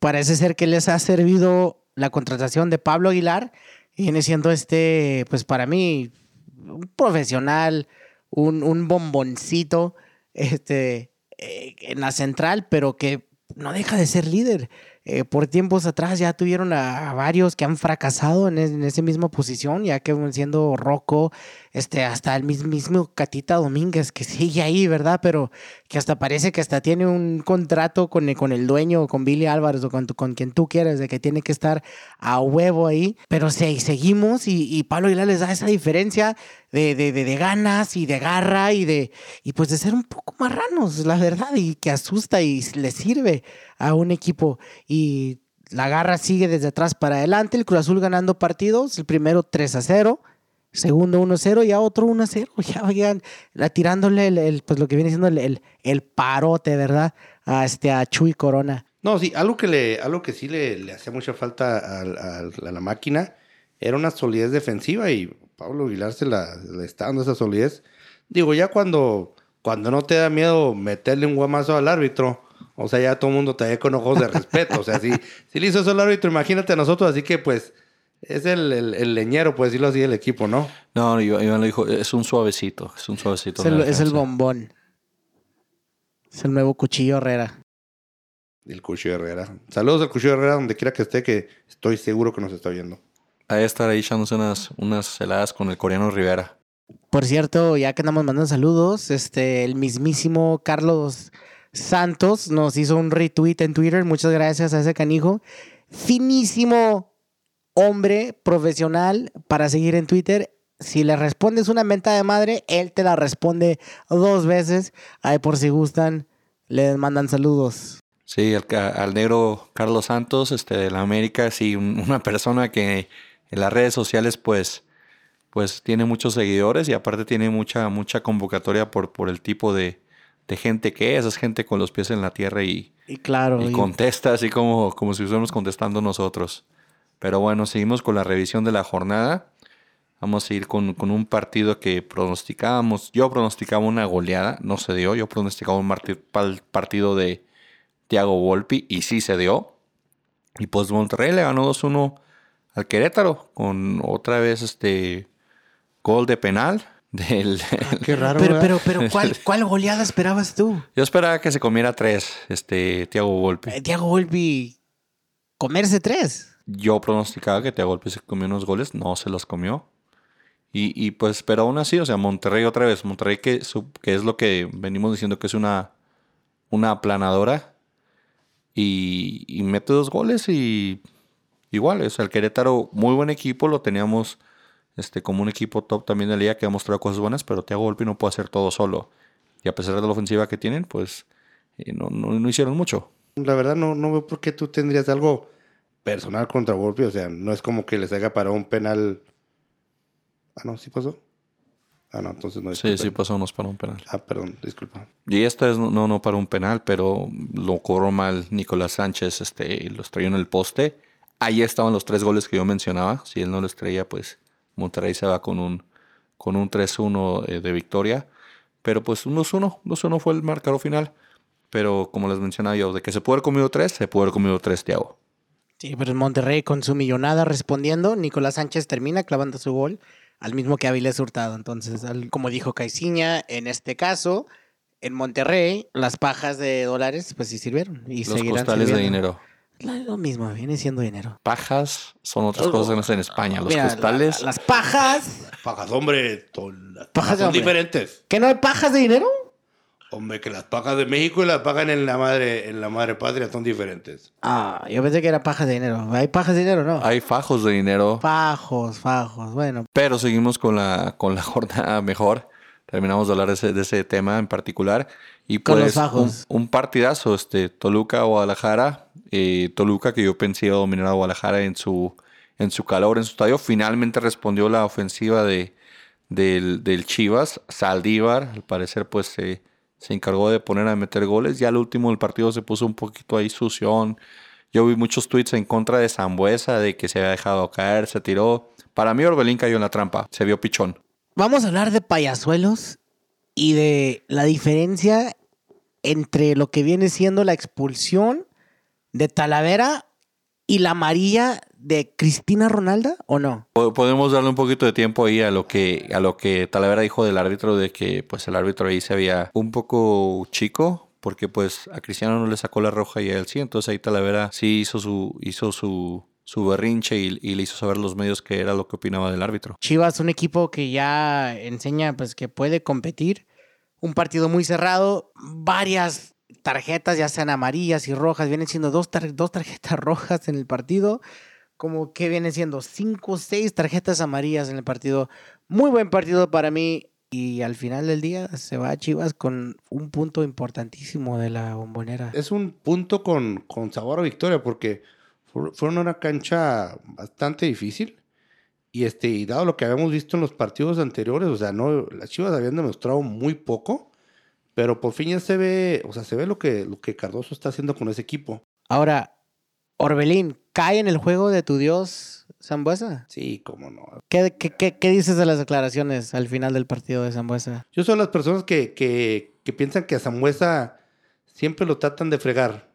Parece ser que les ha servido la contratación de Pablo Aguilar. Viene siendo este, pues para mí, un profesional, un, un bomboncito este, eh, en la central, pero que no deja de ser líder. Eh, por tiempos atrás ya tuvieron a, varios que han fracasado en, en esa misma posición, ya que siendo Rocco, este, hasta el mis- mismo Catita Domínguez, que sigue ahí, ¿verdad? Pero que hasta parece que hasta tiene un contrato con el, con el dueño, con Billy Álvarez o con, tu- con quien tú quieras, de que tiene que estar a huevo ahí. Pero sí, seguimos y, y Pablo Aguilar les da esa diferencia de, de, de, de ganas y de garra y de y pues de ser un poco marranos, la verdad, y que asusta y le sirve a un equipo. Y la garra sigue desde atrás para adelante, el Cruz Azul ganando partidos, el primero 3 a 0 segundo 1-0 y a otro 1-0. Ya vayan tirándole el, pues lo que viene siendo el, el, parote, ¿verdad? A, este, a Chuy Corona. No, sí, algo que, le, algo que sí le, le hacía mucha falta a, a- la máquina era una solidez defensiva y Pablo Aguilar se la, está dando esa solidez. Digo, ya cuando, cuando no te da miedo meterle un guamazo al árbitro, o sea, ya todo el mundo te ve con ojos de respeto. O sea, si, si le hizo eso al árbitro, imagínate a nosotros, así que pues es el, el- el leñero, por decirlo así, del equipo, ¿no? No, Iván Iván le dijo, es un suavecito, es un suavecito. Es el, la es el defensa". bombón. Es el nuevo cuchillo Herrera. El Cuchillo Herrera. Saludos al Cuchillo Herrera, donde quiera que esté, que estoy seguro que nos está viendo. De estar ahí echándose unas, unas heladas con el coreano Rivera. Por cierto, ya que andamos mandando saludos, este, el mismísimo Carlos Santos nos hizo un retweet en Twitter. Muchas gracias a ese canijo. Finísimo hombre profesional para seguir en Twitter. Si le respondes una menta de madre, él te la responde dos veces. Ahí por si gustan, les mandan saludos. Sí, al, negro Carlos Santos, este, de la América, sí, un- una persona que en las redes sociales, pues, pues tiene muchos seguidores y aparte tiene mucha, mucha convocatoria por, por el tipo de, de gente que es, es gente con los pies en la tierra y, Y claro, y y- contesta así como, como si estuviéramos contestando nosotros. Pero bueno, seguimos con la revisión de la jornada. Vamos a ir con, con un partido que pronosticábamos. Yo pronosticaba una goleada, no se dio. Yo pronosticaba un partido de Thiago Volpi y sí se dio. Y pues Monterrey le ganó 2-1 al Querétaro con otra vez este gol de penal. Del, Qué raro. pero, pero, pero, ¿cuál, ¿cuál goleada esperabas tú? yo esperaba que se comiera tres, este Thiago Volpi. Eh, Thiago Volpi, comerse tres. Yo pronosticaba que Thiago Volpi se comió unos goles, no se los comió. Y, y pues, pero aún así, o sea, Monterrey otra vez, Monterrey que, que es lo que venimos diciendo que es una, una aplanadora. Y, y mete dos goles y igual, o sea, el Querétaro, muy buen equipo, lo teníamos este, como un equipo top también de la liga que ha mostrado cosas buenas, pero Thiago Volpi no puede hacer todo solo. Y a pesar de la ofensiva que tienen, pues eh, no, no, no hicieron mucho. La verdad no, no veo por qué tú tendrías algo personal contra Volpi. O sea, no es como que les haga para un penal. Ah, no, ¿sí pasó? Ah, no, entonces no. Sí, sí disculpen. pasamos para un penal. Ah, perdón, disculpa. Y esta es no, no, no para un penal, pero lo cobró mal Nicolás Sánchez, este, y los trayó en el poste. Ahí estaban los tres goles que yo mencionaba. Si él no los traía, pues Monterrey se va con un, con un 3-1 eh, de victoria. Pero pues un 2-1, 2-1 fue el marcador final. Pero como les mencionaba yo, de que se puede haber comido tres, se puede haber comido tres, Thiago. Sí, pero en Monterrey con su millonada respondiendo, Nicolás Sánchez termina clavando su gol al mismo que Avilés Hurtado. Entonces, al- como dijo Caiciña, en este caso, en Monterrey, las pajas de dólares pues sí sirvieron. Y Los seguirán costales de dinero. Lo mismo, viene siendo dinero. Pajas son otras cosas que no hacen en España. Los Mira, la- costales. las pajas. Pajas, hombre. Pajas son hombre. diferentes. ¿Que no hay pajas de dinero? Hombre, que las pajas de México y las pagan en la madre, en la madre patria son diferentes. Ah, yo pensé que era pajas de dinero. ¿Hay pajas de dinero no? Hay fajos de dinero. Fajos, fajos. Bueno, Pero seguimos con la, con la jornada mejor. Terminamos de hablar de ese, de ese tema en particular. Y Con los pues un, fajos. un partidazo, este, Toluca-Guadalajara. Eh, Toluca que yo pensé iba a dominar a Guadalajara en su, en su calor, en su estadio. Finalmente respondió la ofensiva de, del, del Chivas. Saldívar, al parecer, pues se se encargó de poner a meter goles. Ya al último del partido se puso un poquito ahí sución. Yo vi muchos tweets en contra de Zambuesa, de que se había dejado caer, se tiró. Para mí Orbelín cayó en la trampa, se vio pichón. Vamos a hablar de payasuelos y de la diferencia entre lo que viene siendo la expulsión de Talavera y la amarilla de Cristina Ronalda, ¿o no? Po- Podemos darle un poquito de tiempo ahí a lo que a lo que Talavera dijo del árbitro de que pues el árbitro ahí se veía un poco chico porque pues a Cristiano no le sacó la roja y a él sí, entonces ahí Talavera sí hizo su hizo su su berrinche y, y le hizo saber a los medios que era lo que opinaba del árbitro. Chivas, un equipo que ya enseña pues que puede competir. Un partido muy cerrado, varias tarjetas, ya sean amarillas y rojas, vienen siendo dos, tar- dos tarjetas rojas en el partido, como que vienen siendo cinco o seis tarjetas amarillas en el partido. Muy buen partido para mí y al final del día se va a Chivas con un punto importantísimo de la bombonera. Es un punto con, con sabor a victoria porque fu- fueron una cancha bastante difícil. Y este, dado lo que habíamos visto en los partidos anteriores, o sea, no, las Chivas habían demostrado muy poco, pero por fin ya se ve, o sea, se ve lo que, lo que Cardoso está haciendo con ese equipo. Ahora, Orbelín, ¿cae en el juego de tu dios Zambuesa? Sí, cómo no. ¿Qué, qué, qué, qué dices de las declaraciones al final del partido de Zambuesa? Yo soy las personas que, que, que piensan que a Zambuesa siempre lo tratan de fregar.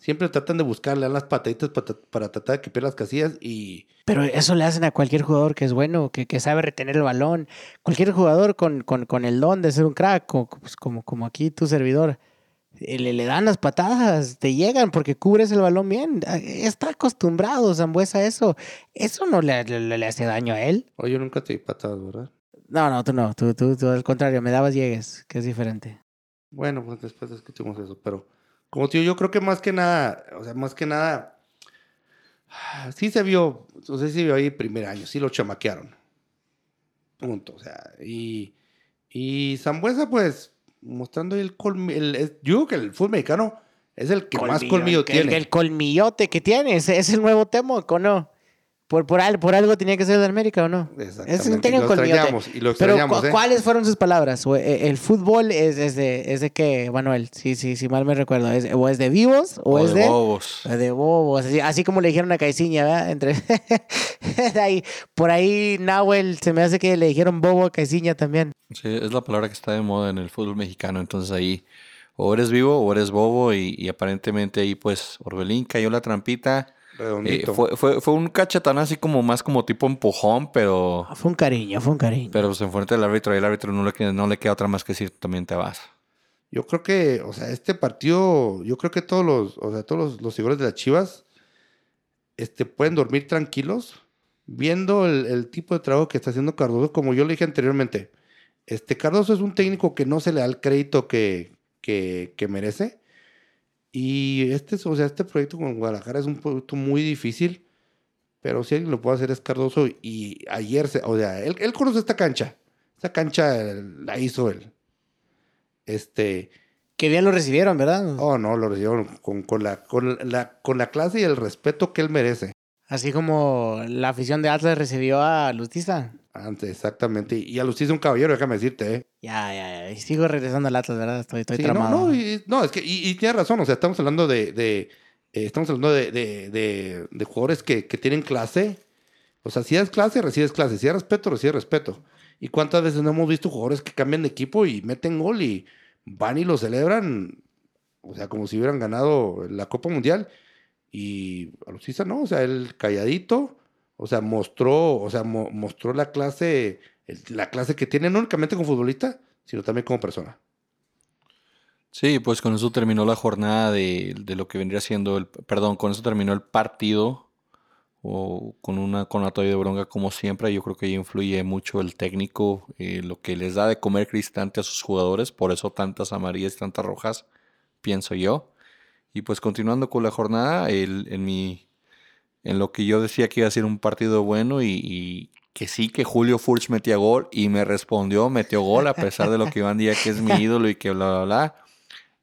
Siempre tratan de buscarle a las pataditas para, para tratar de que pierda las casillas y... Pero eso le hacen a cualquier jugador que es bueno, que, que sabe retener el balón. Cualquier jugador con, con, con el don de ser un crack, como, pues, como, como aquí tu servidor. eh, Le, le dan las patadas, te llegan porque cubres el balón bien. Ah, Está acostumbrado Zambuesa a eso. Eso no le, le- le hace daño a él. Oye, yo nunca te di patadas, ¿verdad? No, no, tú no. Tú, tú, tú al contrario, me dabas llegues, que es diferente. Bueno, pues después discutimos eso, pero como tío, yo creo que más que nada, o sea, más que nada, sí se vio, no sé si se vio ahí primer año, sí lo chamaquearon. Punto, o sea, y, y Zambuesa, pues, mostrando el colmillo, yo digo que el fútbol mexicano es el que más colmillo el, tiene. El, colmillote que tiene, es el nuevo Temoc, ¿o no? Por, por, por algo tenía que ser de América, ¿o no? Exactamente, Es un y lo extrañamos, y lo Pero, extrañamos, ¿cu- ¿eh? ¿cuáles fueron sus palabras? Eh, ¿El fútbol es, es de, es de qué, Manuel? Sí, sí, sí, mal me recuerdo. ¿Es, ¿O es de vivos o, O es de de...? bobos. De bobos, así, así como le dijeron a Caiciña, ¿verdad? Entre... ahí, por ahí Nahuel se me hace que le dijeron bobo a Caiciña también. Sí, es la palabra que está de moda en el fútbol mexicano. Entonces ahí o eres vivo o eres bobo y, y aparentemente ahí pues Orbelín cayó la trampita. Eh, Redondito. fue, fue, fue un cachetón así como más como tipo empujón, pero, Fue un cariño, fue un cariño. pero se enfrenta el árbitro y el árbitro no le, queda- no le queda otra más que decir también te vas. Yo creo que, o sea, este partido, yo creo que todos los, o sea, todos los, los seguidores de las Chivas, este, pueden dormir tranquilos viendo el, el tipo de trabajo que está haciendo Cardoso, como yo le dije anteriormente. Este Cardoso es un técnico que no se le da el crédito que, que, que merece. Y este, es- o sea, este proyecto con Guadalajara es un proyecto muy difícil, pero si alguien lo puede hacer es Cardoso. Y ayer, se, o sea, él, él conoce esta cancha. Esta cancha la hizo él. Este, Que bien lo recibieron, ¿verdad? Oh, no, lo recibieron con, con la, con, la, con la clase y el respeto que él merece. Así como la afición de Atlas recibió a Lustiza. Antes, exactamente. Y a Luis un caballero, déjame decirte, ¿eh? Ya, ya, ya. Y sigo regresando al Atlas, ¿verdad? Estoy, estoy Sí, no, tramado. no, y- no, es que, y, y tienes razón, o sea, estamos hablando de, de, eh, estamos hablando de, de, de, de jugadores que, que tienen clase. O sea, si das clase, recibes clase. Si das respeto, recibes respeto. ¿Y cuántas veces no hemos visto jugadores que cambian de equipo y meten gol y van y lo celebran? O sea, como si hubieran ganado la Copa Mundial. Y a Lucisa no, o sea, él calladito, o sea, mostró, o sea, mo- mostró la clase, la clase que tiene no únicamente como futbolista, sino también como persona. Sí, pues con eso terminó la jornada de, de lo que vendría siendo el, perdón, con eso terminó el partido o con una con una toalla de bronca como siempre. Yo creo que ahí influye mucho el técnico, eh, lo que les da de comer cristante a sus jugadores, por eso tantas amarillas y tantas rojas, pienso yo. Y pues continuando con la jornada, el, en mi en lo que yo decía que iba a ser un partido bueno y, y que sí que Julio Furch metía gol y me respondió, metió gol a pesar de lo que Iván Díaz que es mi ídolo y que bla bla bla.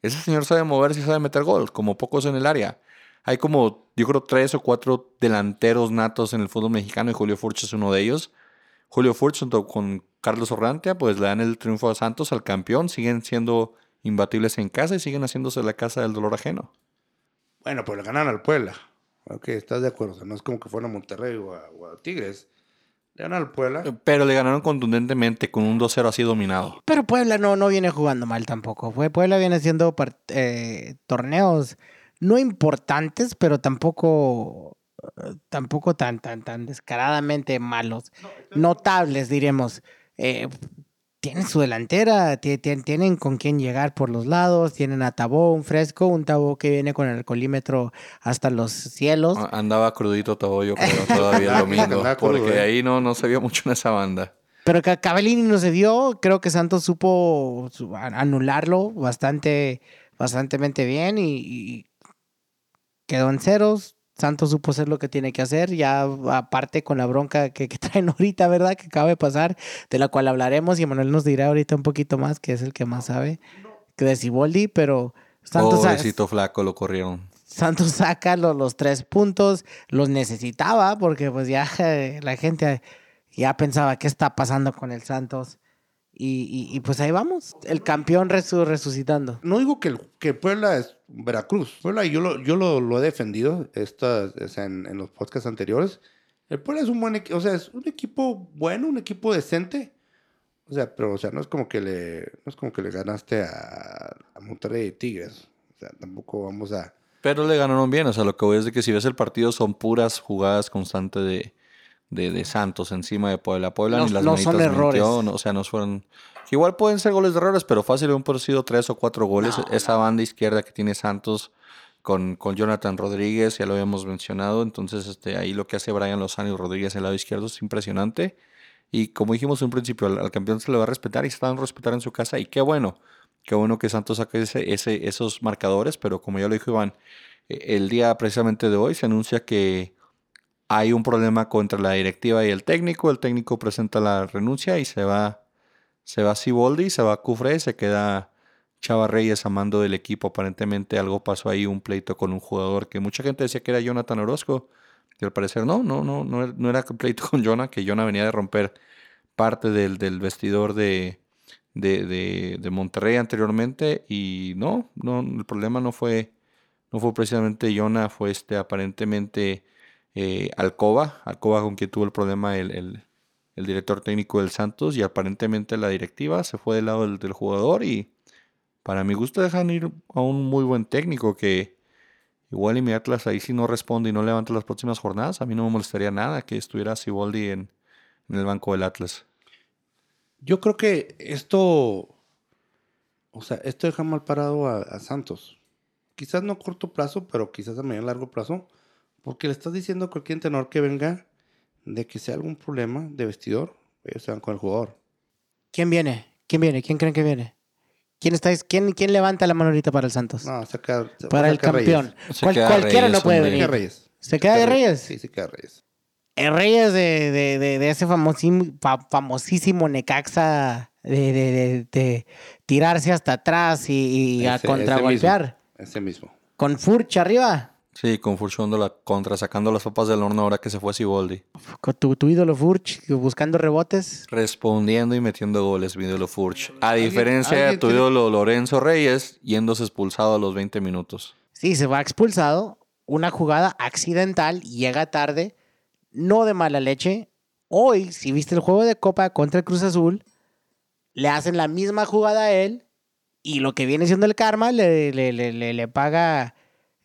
Ese señor sabe moverse y sabe meter gol, como pocos en el área. Hay como, yo creo, tres o cuatro delanteros natos en el fútbol mexicano y Julio Furch es uno de ellos. Julio Furch junto con Carlos Orrantia, pues le dan el triunfo a Santos al campeón, siguen siendo imbatibles en casa y siguen haciéndose la casa del dolor ajeno. Bueno, pues le ganaron al Puebla. Ok, estás de acuerdo. O sea, no es como que fueron a Monterrey o a, o a Tigres. Le ganaron al Puebla. Pero le ganaron contundentemente con un 2-0 así dominado. Pero Puebla no, no viene jugando mal tampoco. Puebla viene haciendo eh, torneos no importantes, pero tampoco, tampoco tan, tan, tan descaradamente malos. Notables, diremos. Eh, tienen su delantera, ti- ti- tienen con quién llegar por los lados, tienen a Tabó, un fresco, un Tabó que viene con el colímetro hasta los cielos. Andaba crudito todo yo creo todavía el domingo. crudo, Porque eh. ahí no, no se vio mucho en esa banda. Pero que Cavellini no se dio, creo que Santos supo anularlo bastante, bastantemente bien y, y quedó en ceros. Santos supo hacer lo que tiene que hacer, ya aparte con la bronca que, que traen ahorita, ¿verdad? Que acaba de pasar, de la cual hablaremos y Manuel nos dirá ahorita un poquito más, que es el que más sabe, que de Ciboldi, pero Santos, sa- Pobrecito flaco lo corrieron. Santos saca lo- los tres puntos, los necesitaba porque pues ya eh, la gente ya pensaba qué está pasando con el Santos Y, y- y pues ahí vamos, el campeón resu- resucitando. No digo que, el- que Puebla es Veracruz. Puebla yo lo, yo lo, lo he defendido sea, en, en los podcasts anteriores. El Puebla es un buen equipo, o sea, es un equipo bueno, un equipo decente. O sea, pero, o sea, no es como que le, no es como que le ganaste a, a Monterrey y Tigres. O sea, tampoco vamos a... Pero le ganaron bien, o sea, lo que voy es de que si ves el partido son puras jugadas constantes de, de, de Santos encima de Puebla. Puebla No- ni las no son errores. no, o sea, no fueron... igual pueden ser goles de errores, pero fácil hubieran sido tres o cuatro goles. Esa banda izquierda que tiene Santos con, con Jonathan Rodríguez, ya lo habíamos mencionado, entonces este, ahí lo que hace Brian Lozano y Rodríguez en el lado izquierdo es impresionante. Y como dijimos en un principio, al, al campeón se le va a respetar y se van a respetar en su casa. Y qué bueno, qué bueno que Santos saque ese, ese, esos marcadores, pero como ya lo dijo Iván, eh, el día precisamente de hoy se anuncia que hay un problema contra la directiva y el técnico. El técnico presenta la renuncia y se va, se va Siboldi, se va Cufré, y se queda Chava Reyes a mando del equipo. Aparentemente algo pasó ahí, un pleito con un jugador que mucha gente decía que era Jonathan Orozco. Y al parecer no, no, no, no, era- pleito con Jonah, que Jonah venía de romper parte del, vestidor de, de, de, de Monterrey anteriormente. Y no, no, el problema no fue, no fue precisamente Jonah, fue este aparentemente eh, Alcoba, Alcoba con quien tuvo el problema el, el- director técnico del Santos y aparentemente la directiva se fue del lado del, jugador y para mi gusto dejan ir a un muy buen técnico que igual y mi Atlas ahí si no responde y no levanta las próximas jornadas, a mí no me molestaría nada que estuviera Siboldi en, en el banco del Atlas. Yo creo que esto, o sea, esto deja mal parado a, a Santos. Quizás no a corto plazo, pero quizás a medio y largo plazo, porque le estás diciendo a cualquier tenor que venga de que sea algún problema de vestidor, ellos se van con el jugador. ¿Quién viene? ¿Quién viene? ¿Quién creen que viene? ¿Quién, está, quién, quién levanta la mano ahorita para el Santos? No, saca, para el campeón. Se Cual- queda cualquiera Reyes, no puede hombre. Se queda venir. Reyes. ¿Se queda de Reyes? Sí, se queda Reyes. El Reyes de, de, de, de ese famosim- fa- famosísimo Necaxa de, de, de- de tirarse hasta atrás y, y a Ese- ese contragolpear. Ese mismo. Con Furch arriba. Sí, con Furch la contra, sacando las papas del horno ahora que se fue Siboldi. Con tu, tu ídolo Furch buscando rebotes. Respondiendo y metiendo goles, mi ídolo Furch. A ¿Alguien- diferencia de tu ídolo Lorenzo Reyes, yéndose expulsado a los 20 minutos. Sí, se va expulsado. Una jugada accidental, llega tarde, no de mala leche. Hoy, si viste el juego de Copa contra el Cruz Azul, le hacen la misma jugada a él y lo que viene siendo el karma le, le, le, le- le paga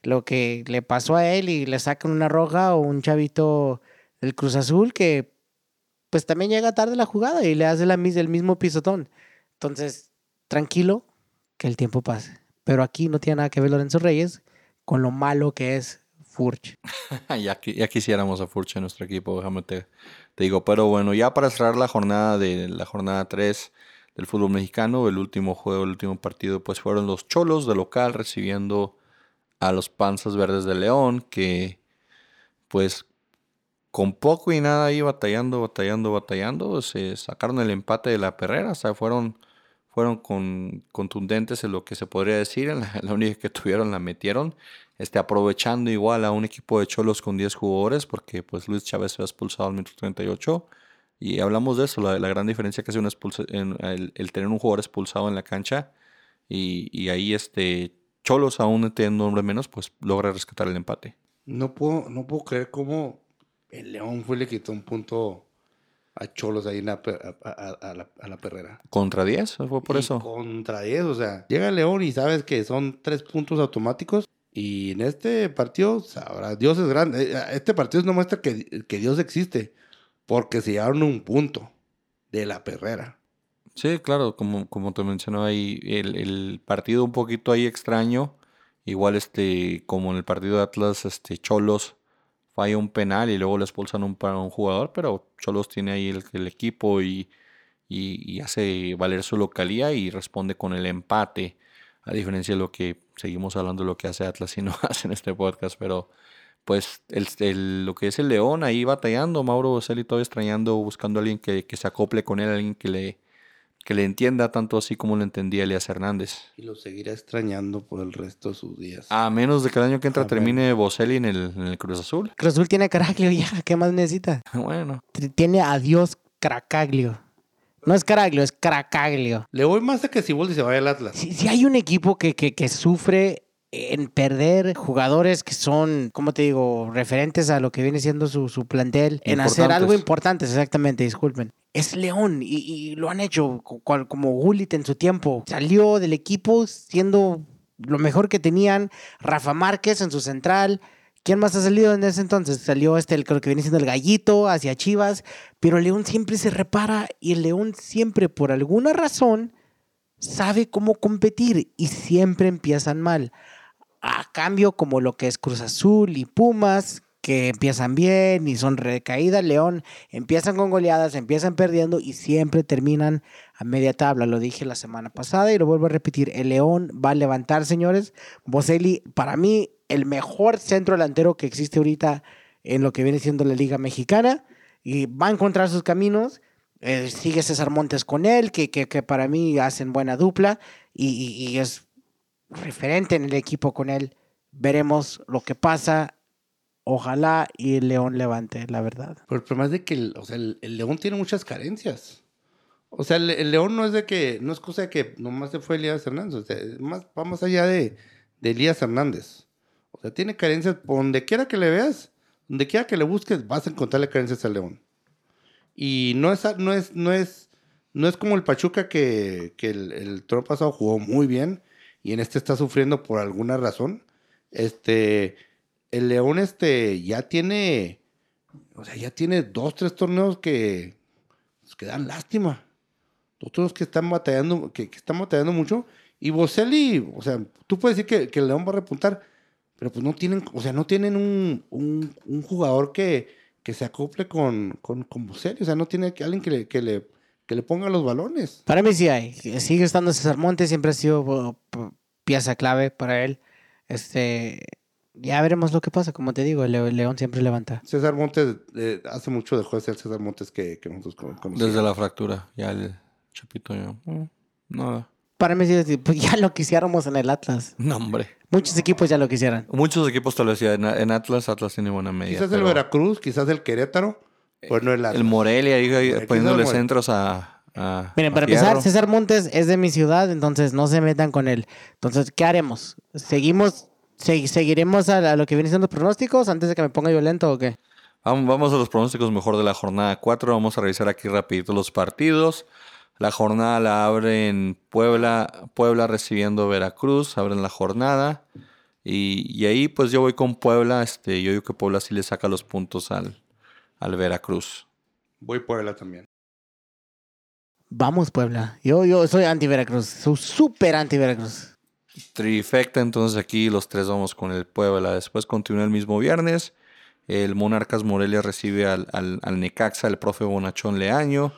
lo que le pasó a él y le sacan una roja o un chavito del Cruz Azul que pues también llega tarde la jugada y le hace la, el mismo pisotón. Entonces, tranquilo, que el tiempo pase. Pero aquí no tiene nada que ver Lorenzo Reyes con lo malo que es Furch. ya, ya quisiéramos a Furch en nuestro equipo, déjame te, te digo. Pero bueno, ya para cerrar la jornada de la jornada 3 del fútbol mexicano, el último juego, el último partido, pues fueron los Cholos de local recibiendo a los Panzas Verdes de León, que pues con poco y nada ahí batallando, batallando, batallando, se sacaron el empate de la perrera, o sea, fueron, fueron con, contundentes en lo que se podría decir, en la, única que tuvieron la metieron, este, aprovechando igual a un equipo de cholos con 10 jugadores, porque pues Luis Chávez se ha expulsado al minuto 38, y hablamos de eso, la, gran diferencia que hace el, tener un jugador expulsado en la cancha, y ahí este Cholos, aún teniendo un hombre menos, pues logra rescatar el empate. No puedo, no puedo creer cómo el León fue le quitó un punto a Cholos ahí en la a, a- a la, a la perrera. Contra 10, fue por Y eso. Contra 10, o sea, llega el León y sabes que son tres puntos automáticos. Y en este partido, sabrá, Dios es grande. Eh, Este partido no muestra que, que Dios existe, porque se llevaron un punto de la perrera. Sí, claro, como, como te mencionaba ahí, el, el partido un poquito ahí extraño. Igual este, como en el partido de Atlas, este Cholos falla un penal y luego le expulsan un, para un jugador, pero Cholos tiene ahí el, el equipo y, y, hace valer su localía y responde con el empate. A diferencia de lo que seguimos hablando de lo que hace Atlas y no hace en este podcast, pero pues el, el- lo que es el León ahí batallando, Mauro Boselli todavía extrañando, buscando a alguien que, que se acople con él, alguien que le, que le entienda tanto así como lo entendía Elias Hernández. Y lo seguirá extrañando por el resto de sus días. A menos de que el año que entra termine Boselli en el, en el Cruz Azul. Cruz Azul tiene a Caraglio ya, ¿qué más necesita? Bueno, Tiene a Dios Cracaglio. No es Caraglio, es Caracaglio. Le voy más a que Siboldi se vaya al Atlas. Si, si hay un equipo que, que, que sufre en perder jugadores que son, ¿cómo te digo?, referentes a lo que viene siendo su, su plantel, en hacer algo importante, exactamente, disculpen. Es León y, y lo han hecho cual- como Gullit en su tiempo. Salió del equipo siendo lo mejor que tenían. Rafa Márquez en su central. ¿Quién más ha salido en ese entonces? Salió este, el, creo que viene siendo el gallito hacia Chivas. Pero León siempre se repara y el León siempre, por alguna razón, sabe cómo competir y siempre empiezan mal. A cambio, como lo que es Cruz Azul y Pumas, que empiezan bien y son recaídas, León empiezan con goleadas, empiezan perdiendo y siempre terminan a media tabla. Lo dije la semana pasada y lo vuelvo a repetir. El León va a levantar, señores. Boselli, para mí, el mejor centro delantero que existe ahorita en lo que viene siendo la Liga Mexicana y va a encontrar sus caminos. Eh, sigue César Montes con él, que, que, para mí hacen buena dupla y- y es referente en el equipo con él. Veremos lo que pasa. Ojalá y el León levante, la verdad. Pero problema es de que el, o sea, el, León tiene muchas carencias. O sea, el, León no es de que, no es cosa de que nomás se fue Elías Hernández. O sea, más, va más allá de, de Elías Hernández. O sea, tiene carencias por donde quiera que le veas, donde quiera que le busques, vas a encontrarle carencias al León. Y no es, no es, no es, no es como el Pachuca que, que el, el pasado jugó muy bien y en este está sufriendo por alguna razón. Este, el León este ya tiene, o sea, ya tiene dos, tres torneos que, pues, que dan lástima. Dos torneos que están batallando, que, están batallando mucho. Y Boselli, o sea, tú puedes decir que, el León va a repuntar, pero pues no tienen, o sea, no tienen un, un, jugador que, que se acople con, con, con. O sea, no tiene alguien que le, que le, que le ponga los balones. Para mí sí hay. Sigue estando César Montes, siempre ha sido uh, pieza clave para él. Este, ya veremos lo que pasa. Como te digo, el Le- León siempre levanta. César Montes, eh, hace mucho dejó de ser César Montes que, que nosotros con- conocíamos. Desde la fractura. Ya el chapito ya. mm, Nada. Para mí sí, pues ya lo quisiéramos en el Atlas. No, hombre. Muchos equipos ya lo quisieran. Muchos equipos tal vez ya en, en Atlas, Atlas tiene buena media. Quizás el Veracruz, quizás el Querétaro, pues no el Atlas. El Morelia ahí, poniéndole centros a. Miren, para empezar. César Montes es de mi ciudad, entonces no se metan con él. Entonces, ¿qué haremos? ¿Seguimos, se- seguiremos a, a lo que vienen siendo los pronósticos antes de que me ponga violento o qué? Vamos, a los pronósticos mejor de la jornada 4. Vamos a revisar aquí rapidito los partidos. La jornada la abre en Puebla, Puebla recibiendo Veracruz, abren la jornada. Y, y ahí pues yo voy con Puebla. Este, yo digo que Puebla sí le saca los puntos al, al Veracruz. Voy Puebla también. Vamos, Puebla. Yo, yo soy anti-Veracruz. Soy súper anti-Veracruz. Trifecta, entonces aquí los tres vamos con el Puebla. Después continúa el mismo viernes. El Monarcas Morelia recibe al, al, al Necaxa, el profe Bonachón Leaño.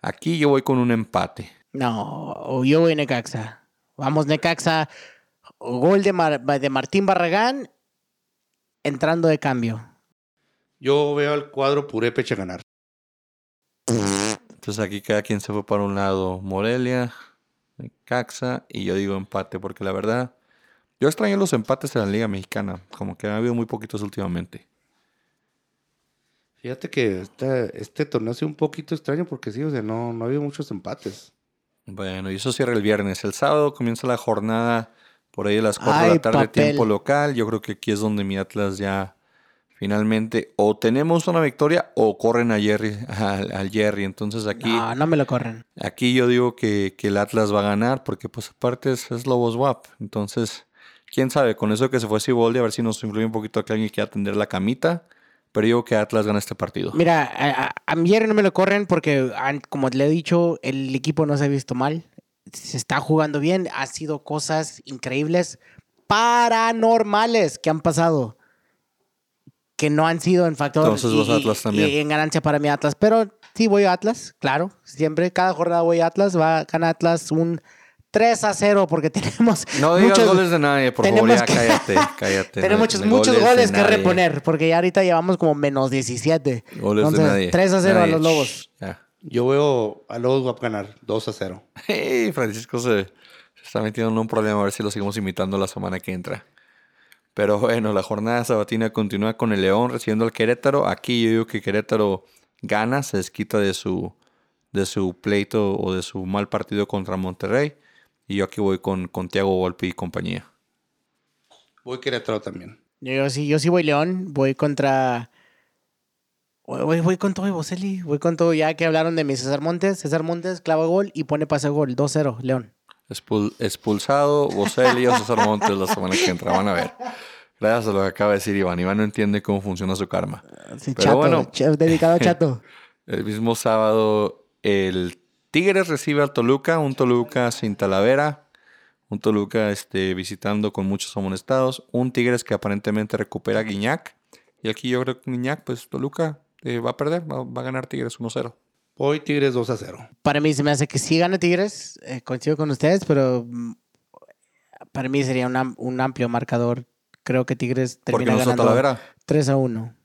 Aquí yo voy con un empate. No, yo voy Necaxa. Vamos, Necaxa. Gol de, Mar- de Martín Barragán entrando de cambio. Yo veo al cuadro Purépecha ganar. Entonces aquí cada quien se fue para un lado. Morelia, Necaxa y yo digo empate porque la verdad yo extraño los empates en la Liga Mexicana. Como que ha habido muy poquitos últimamente. Fíjate que este, este torneo ha sido un poquito extraño porque sí, o sea, no, no ha habido muchos empates. Bueno, y eso cierra el viernes. El sábado comienza la jornada por ahí a las 4 de la tarde, papel. tiempo local. Yo creo que aquí es donde mi Atlas ya finalmente o tenemos una victoria o corren a Jerry, al, al Jerry. Entonces aquí, No, no me lo corren. aquí yo digo que, que el Atlas va a ganar porque pues aparte es, es Lobos WAP. Entonces, quién sabe, con eso que se fue Siboldi, a ver si nos influye un poquito que alguien quiera atender la camita. Pero yo digo que Atlas gana este partido. Mira, a, a, a mi Jerry no me lo corren porque, como le he dicho, el equipo no se ha visto mal. Se está jugando bien. Ha sido cosas increíbles, paranormales que han pasado. Que no han sido en factor. Entonces a Atlas también. y en ganancia para mi Atlas. Pero sí voy a Atlas, claro. Siempre, cada jornada voy a Atlas. Va a ganar Atlas un 3 a 0 porque tenemos. No digas muchos- goles de nadie, por favor, ya que- cállate, cállate. Tenemos no- muchos, muchos de goles que nadie. reponer, porque ya ahorita llevamos como menos 17. Goles Entonces, de nadie. 3 a 0 Nadie. a los Lobos. Ya. Yo veo a Lobos WAP ganar 2 a 0. Hey, Francisco se, se está metiendo en un problema, a ver si lo seguimos imitando la semana que entra. Pero bueno, la jornada sabatina continúa con el León recibiendo al Querétaro. Aquí yo digo que Querétaro gana, se desquita de su, de su pleito o de su mal partido contra Monterrey. Y yo aquí voy con, con Thiago Volpi y compañía. Voy Querétaro también. Yo sí, yo sí voy León, voy contra. Voy, voy con todo y Boselli, voy con todo. Ya que hablaron de mi César Montes, César Montes clava gol y pone pase gol, 2-0, León. Expul- expulsado Boselli o César Montes la semana que entra. Van a ver. Gracias a lo que acaba de decir Iván. Iván no entiende cómo funciona su karma. Sí, Pero chato, bueno. dedicado a Chato. El mismo sábado, el Tigres recibe al Toluca, un Toluca sin Talavera, un Toluca este, visitando con muchos amonestados, un Tigres que aparentemente recupera a Guiñac. Y aquí yo creo que Guiñac, pues Toluca eh, va a perder, va, va a ganar Tigres 1-0. Voy Tigres 2 a 0. Para mí se me hace que sí gana Tigres, eh, coincido con ustedes, pero mm, para mí sería un, am- un amplio marcador. Creo que Tigres Porque termina no está ganando Talavera. 3 a 1.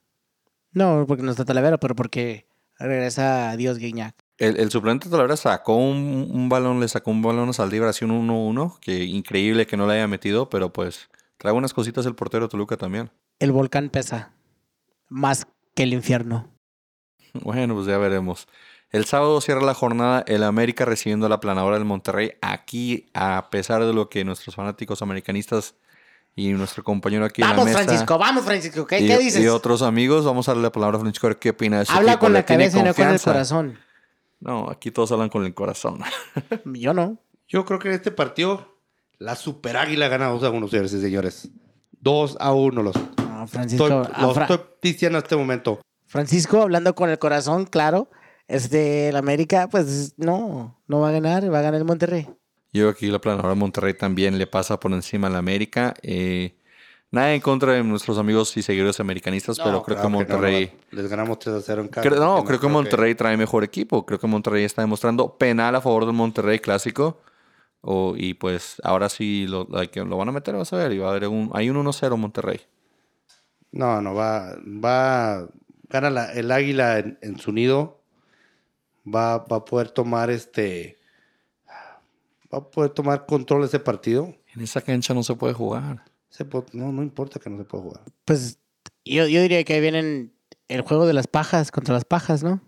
No, porque no está Talavera, pero porque regresa a Dios Guiñac. El, el suplente de Talavera sacó un, un balón, le sacó un balón a Saldívar, así un 1-1, que increíble que no le haya metido, pero pues trae unas cositas el portero Toluca también. El volcán pesa más que el infierno. Bueno, pues ya veremos. El sábado cierra la jornada el América recibiendo a la planadora del Monterrey. Aquí, a pesar de lo que nuestros fanáticos americanistas y nuestro compañero aquí en Vamos, la mesa Francisco, vamos, Francisco. ¿Qué, y, qué dices? y otros amigos, vamos a darle la palabra a Francisco a ver qué opina de su Habla equipo. con ¿Le la cabeza y no con el corazón. No, aquí todos hablan con el corazón. Yo no. Yo creo que en este partido la Super Águila gana 2 a 1, señores y señores. 2 a 1 los No, Francisco, estoy, los Fra- estoy diciendo en este momento. Francisco, hablando con el corazón, claro. Este, el América, pues no, no va a ganar, va a ganar el Monterrey. Yo aquí la planadora Monterrey también le pasa por encima a la América. Eh, nada en contra de nuestros amigos y seguidores americanistas, pero creo claro que Monterrey... no, les ganamos 3 a 0 en casa. Creo- no, Que creo que Monterrey trae mejor equipo. Creo que Monterrey está demostrando penal a favor del Monterrey clásico. O- y pues ahora sí lo, like, lo van a meter, vas a ver. Y va a haber un, hay un 1-0 Monterrey. No, no, va, va, gana la- el Águila en, en su nido. Va, va a poder tomar este, va a poder tomar control de ese partido. En esa cancha no se puede jugar. Se no, no importa que no se pueda jugar. Pues yo, yo diría que vienen el juego de las pajas contra las pajas, ¿no?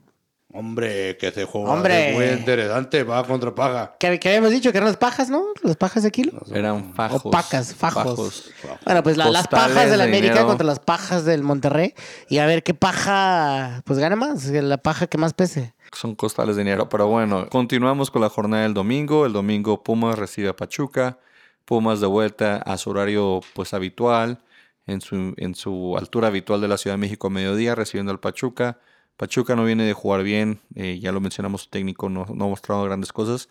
Hombre, que se juega Hombre. muy interesante, va contra paga. Que, que habíamos dicho que eran las pajas, ¿no? Las pajas de kilo. Eran fajos. O pacas, fajos. fajos. Bueno, pues la- las pajas del de América dinero. contra las pajas del Monterrey. Y a ver qué paja, pues gana más, la paja que más pese. Son costales de dinero. Pero bueno, continuamos con la jornada del domingo. El domingo Pumas recibe a Pachuca. Pumas de vuelta a su horario pues habitual, en su, en su altura habitual de la Ciudad de México a mediodía, recibiendo al Pachuca. Pachuca no viene de jugar bien, eh, ya lo mencionamos, su técnico no, no ha mostrado grandes cosas.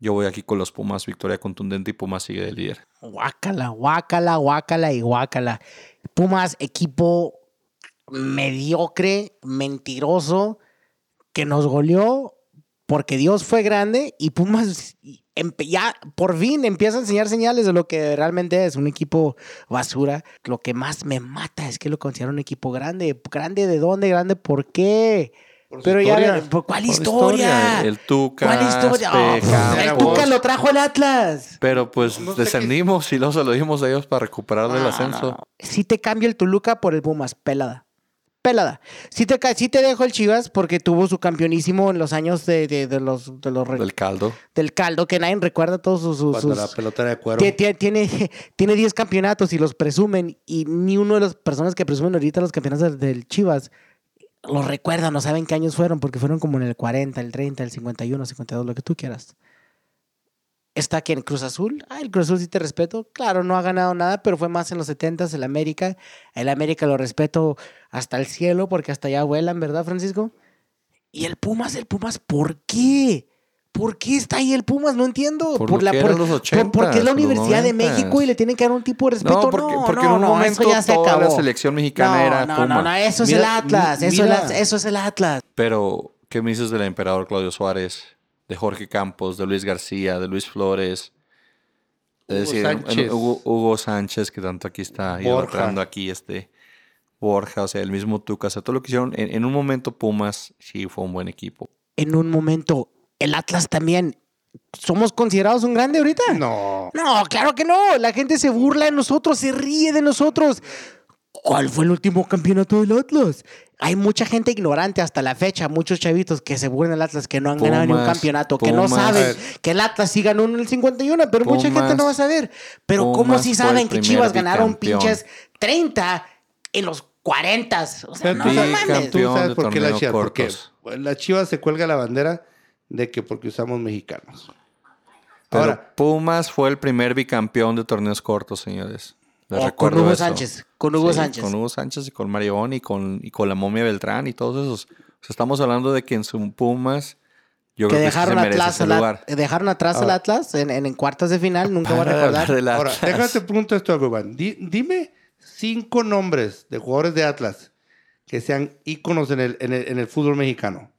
Yo voy aquí con los Pumas, victoria contundente y Pumas sigue de líder. Guácala, guácala, guácala y guácala. Pumas, equipo mediocre, mentiroso, que nos goleó porque Dios fue grande y Pumas ya por fin empieza a enseñar señales de lo que realmente es un equipo basura. Lo que más me mata es que lo considero un equipo grande. ¿Grande de dónde? ¿Grande por qué? Por Pero historia. ya, ¿por ¿cuál Por historia? El Tuca, ¿Cuál historia? Oh, el Tuca lo trajo el Atlas. Pero pues No sé qué- descendimos y luego se lo dimos a ellos para recuperar del No, ascenso. no, no. Sí te cambio el Toluca por el Pumas, pelada. Pelada. Sí te, sí te dejo el Chivas porque tuvo su campeonísimo en los años de, de- de los, de los Del caldo. del caldo, que nadie recuerda todos sus... sus- Cuando la pelota de cuero. Tie- tie- Tiene, tiene 10 campeonatos y los presumen y ni uno de las personas que presumen ahorita los campeonatos del, del Chivas los recuerdan, no saben qué años fueron porque fueron como en el 40, el 30, el 51, 52, lo que tú quieras. Está aquí en Cruz Azul. Ah, el Cruz Azul sí te respeto. Claro, no ha ganado nada, pero fue más en los 70 el América. El América lo respeto hasta el cielo porque hasta allá vuelan, ¿verdad, Francisco? Y el Pumas, el Pumas, ¿por qué? ¿Por qué está ahí el Pumas? No entiendo. Por que eran los por- porque es la 80s, los Universidad de 90s. México y le tienen que dar un tipo de respeto. No, porque, no, porque no, en un momento ya se toda la acabó. selección mexicana no, era no, Puma. no, no, eso es Mira, el Atlas. mira. la- eso es el Atlas. Pero, ¿qué me dices del emperador Claudio Suárez, de Jorge Campos, de Luis García, de Luis Flores? Es Hugo decir, Sánchez. Hugo, Hugo Sánchez, que tanto aquí está idolatrando aquí este Borja, o sea, el mismo Tuca, o sea, todo lo que hicieron. En, en un momento Pumas sí fue un buen equipo. En un momento, el Atlas también. ¿Somos considerados un grande ahorita? No. No, claro que no. La gente se burla de nosotros, se ríe de nosotros. ¿Cuál fue el último campeonato del Atlas? Hay mucha gente ignorante hasta la fecha, muchos chavitos que se burlan del Atlas, que no han ganado ni un Pumas, campeonato, que no Pumas. saben que el Atlas sí ganó en el 51, pero mucha gente Pumas, no va a saber. Pero ¿cómo Pumas el saben que Chivas ganaron pinches 30 en los 40? O sea, no, no Tú mames. sabes- tú sabes por qué la Chivas, porque la Chivas se cuelga la bandera de que porque usamos mexicanos. Pero Ahora, Pumas fue el primer bicampeón de torneos cortos, señores. Les O con Hugo eso. Sánchez, con Hugo Sí, Sánchez. Con Hugo Sánchez y con Marión y con, y con la momia Beltrán y todos esos. O sea, estamos hablando de que en su Pumas yo que creo que sí dejaron, se Atlas ese lugar. dejaron atrás al Ahora. Atlas en, en, en cuartos de final, nunca voy a recordar. ahora, déjate preguntar esto, Iván. Di- dime cinco nombres de jugadores de Atlas que sean íconos en el, en el, en el fútbol mexicano.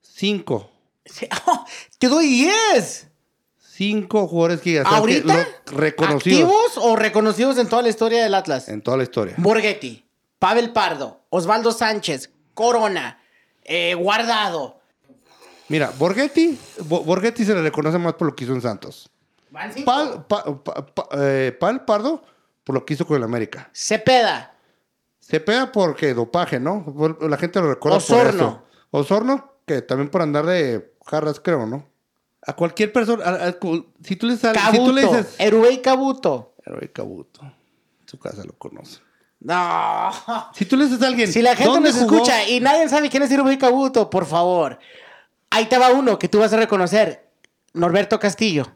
Cinco. Sí, ¡oh! ¡Te doy 10! Cinco jugadores que ya ¿Ahorita? reconocidos ¿Activos o reconocidos en toda la historia del Atlas? en toda la historia. Borghetti, Pavel Pardo, Osvaldo Sánchez, Corona, eh, Guardado. Mira, Borghetti, Bo- Borghetti se le reconoce más por lo que hizo en Santos. Pal, Pa- Pa- Pa- eh, Pal Pardo por lo que hizo con el América. Cepeda, Se pega porque dopaje, ¿no? Por- La gente lo recuerda por Osorno. eso. Osorno, que también por andar de jarras, creo, ¿no? A cualquier persona, a- a- cu- si tú le, sal- si Cabuto, tú le dices... Erubey Cabuto. Héroe Cabuto. Su casa lo conoce. No. Si tú le dices a alguien... Si la gente ¿dónde nos jugó? escucha y nadie sabe quién es Erubey Cabuto, por favor. Ahí te va uno que tú vas a reconocer. Norberto Castillo.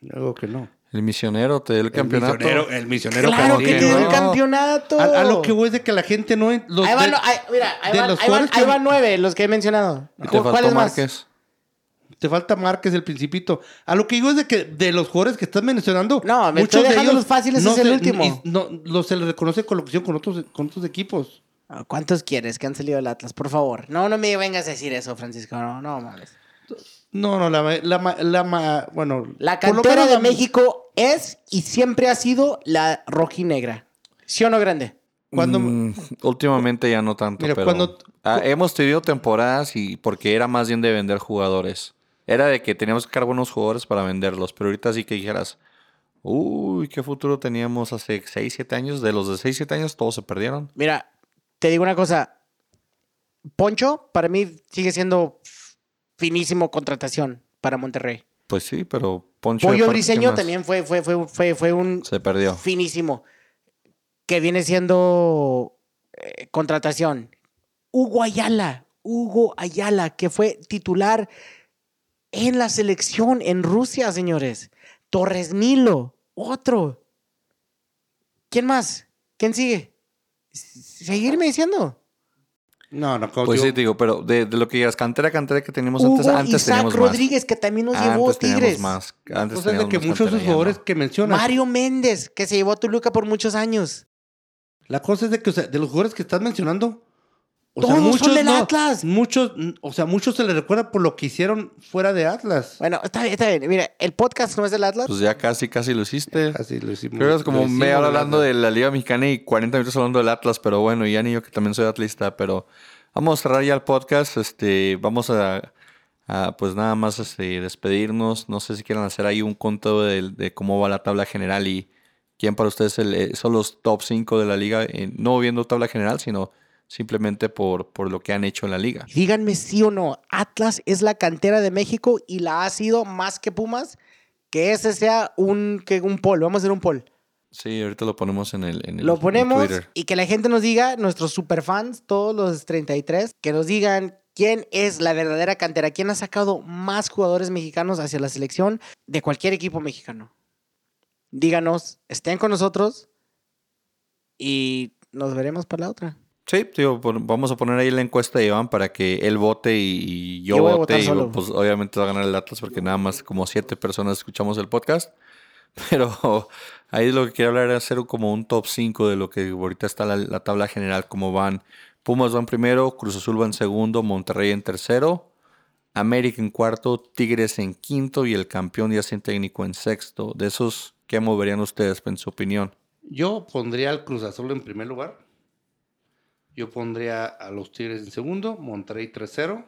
Yo que no. El misionero te dio el El campeonato. misionero, el misionero claro Cabuto, que te dio ¿no? el campeonato. A, a lo que voy es de que la gente no... Los ahí van, de- ahí- mira, ahí de van, los ahí van- jugadores ahí que- van nueve los que he mencionado. Y te ¿Cu- faltó ¿Cuáles más? Márquez. Te falta Márquez, el principito. A lo que digo es de que de los jugadores que estás mencionando... No, me estoy dejando los fáciles, es el se- último. y No, los se les reconoce colocación con otros, con otros equipos. Ah, ¿Cuántos quieres que han salido del Atlas? Por favor. No, no me vengas a decir eso, Francisco. No, no mames. No, no, la, ma- la, ma- la, ma- bueno... La cantera de la- México es y siempre ha sido la rojinegra. ¿Sí o no, grande? Cuando... Mm, últimamente ya no tanto, Mira, pero cuando- ah, hemos tenido temporadas y porque era más bien de vender jugadores. Era de que teníamos que sacar buenos jugadores para venderlos, pero ahorita sí que dijeras, uy, qué futuro teníamos hace 6, 7 años. De los de 6, 7 años todos se perdieron. Mira, te digo una cosa. Poncho, para mí, sigue siendo finísimo contratación para Monterrey. Pues sí, pero Poncho... Pollo aparte, ¿qué Briseño también fue, fue, fue, fue, fue un Se perdió. finísimo. Que viene siendo eh, contratación. Hugo Ayala. Hugo Ayala, que fue titular en la selección en Rusia, señores. Torres Nilo, otro. ¿Quién más? ¿Quién sigue? Seguirme diciendo. No, no, como Pues sí, te digo, pero de, de lo que digas, cantera, cantera que teníamos antes, Hugo antes Isaac teníamos Rodríguez, que también nos llevó Antes teníamos Tigres. más. la Antes cosa es de que más muchos de no. jugadores que mencionas... Mario Méndez, que se llevó a Toluca por muchos años. La cosa es de que, o sea, de los jugadores que estás mencionando... O Todos sea, son muchos del no- Atlas. Muchos, o sea, muchos se les recuerda por lo que hicieron fuera de Atlas. Bueno, está bien, está bien. Mira, el podcast no es del Atlas. Pues ya casi, casi lo hiciste. Así lo hicimos. Creo que es como media hora del hablando de la Liga Mexicana y 40 minutos hablando del Atlas, pero bueno, y ya ni yo que también soy atlista, pero vamos a cerrar ya el podcast. Este, vamos a, a, pues nada más este, despedirnos. No sé si quieren hacer ahí un conteo de, de cómo va la tabla general y quién para ustedes el- eh, son los top 5 de la liga, eh, no viendo tabla general, sino simplemente por, por lo que han hecho en la liga. Díganme sí o no, Atlas es la cantera de México y la ha sido más que Pumas. Que ese sea un, que un poll. Vamos a hacer un poll. Sí, ahorita lo ponemos en el, en el Lo en ponemos Twitter. y que la gente nos diga, nuestros superfans, todos los 33, que nos digan quién es la verdadera cantera, quién ha sacado más jugadores mexicanos hacia la selección de cualquier equipo mexicano. Díganos, estén con nosotros y nos veremos para la otra. Sí, vamos a poner ahí la encuesta de Iván para que él vote y, yo, vote. y solo. pues obviamente va a ganar el Atlas porque nada más como siete personas escuchamos el podcast. Pero ahí lo que quiero hablar era hacer como un top 5 de lo que ahorita está la, la tabla general, cómo van. Pumas van primero, Cruz Azul va en segundo, Monterrey en tercero, América en cuarto, Tigres en quinto y el campeón ya sin técnico en sexto. De esos, ¿qué moverían ustedes en su opinión? Yo pondría al Cruz Azul en primer lugar. Yo pondría a los Tigres en segundo. Monterrey 3-0.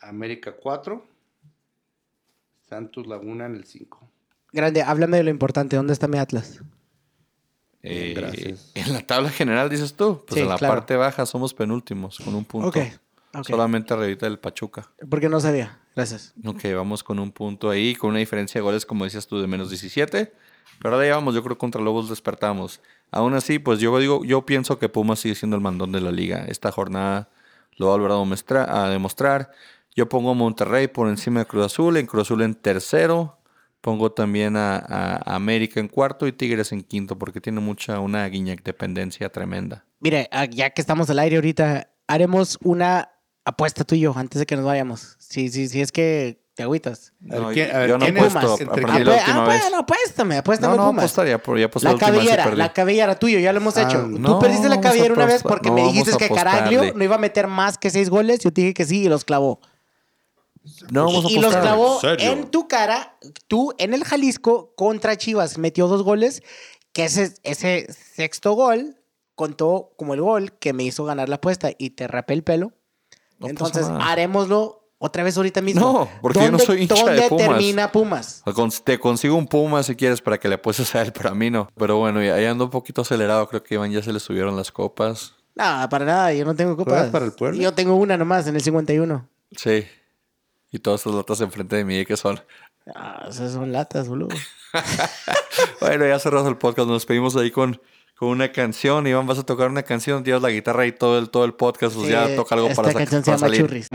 América 4. Santos Laguna en el 5. Grande, háblame de lo importante. ¿Dónde está mi Atlas? Eh, Gracias. en la tabla general dices tú, pues Sí, en la claro. parte baja somos penúltimos con un punto. Ok. ok. Solamente arribita del Pachuca. Porque no sabía. Gracias. Ok, vamos con un punto ahí, con una diferencia de goles, como decías tú, de menos 17. Pero ahora ya vamos, yo creo que contra Lobos despertamos. Aún así, pues yo digo, yo pienso que Pumas sigue siendo el mandón de la liga. Esta jornada lo va a volver a demostrar. Yo pongo a Monterrey por encima de Cruz Azul, en Cruz Azul en tercero. Pongo también a, a América en cuarto y Tigres en quinto, porque tiene mucha, una guiñac dependencia tremenda. Mire, ya que estamos al aire ahorita, haremos una apuesta tú y yo antes de que nos vayamos. Si sí, sí, es que te agüitas. No, ¿quién- yo- a ver, yo no ¿quién he es? puesto, Entre- aprendí la Apue- última ah, vez. bueno, apuéstame, apuéstame No, no, Pumas. apostaría, por, ya aposté La y cabellera, la cabellera tuyo, ya lo hemos Ah, hecho. Tú no, perdiste la cabellera una vez porque no, me dijiste que Caraglio no iba a meter más que seis goles. Yo te dije que sí y los clavó. No, vamos a y los apostar. clavó ¿En en tu cara, tú en el Jalisco contra Chivas. Metió dos goles, que ese, ese sexto gol contó como el gol que me hizo ganar la apuesta y te rapé el pelo. No Entonces, haremoslo otra vez ahorita mismo. No, porque yo no ¿Dónde- soy hincha de ¿Dónde Pumas. termina Pumas? Te consigo un Puma si quieres para que le apuestes a él, pero a mí no. Pero bueno, ya ando un poquito acelerado. Creo que Iván ya se le subieron las copas. No, para nada, yo no tengo copas. ¿Juegas para el Puebla? Yo tengo una nomás en el 51. Sí. Y todas estas latas enfrente de mí, que son? Ah, esas son latas, boludo. Bueno, ya cerramos el podcast. Nos despedimos ahí con, con una canción. Iván, vas a tocar una canción. Tienes la guitarra y todo el, todo el podcast. Pues ya Sí, toca algo esta para, sac- canción se llama. Churris.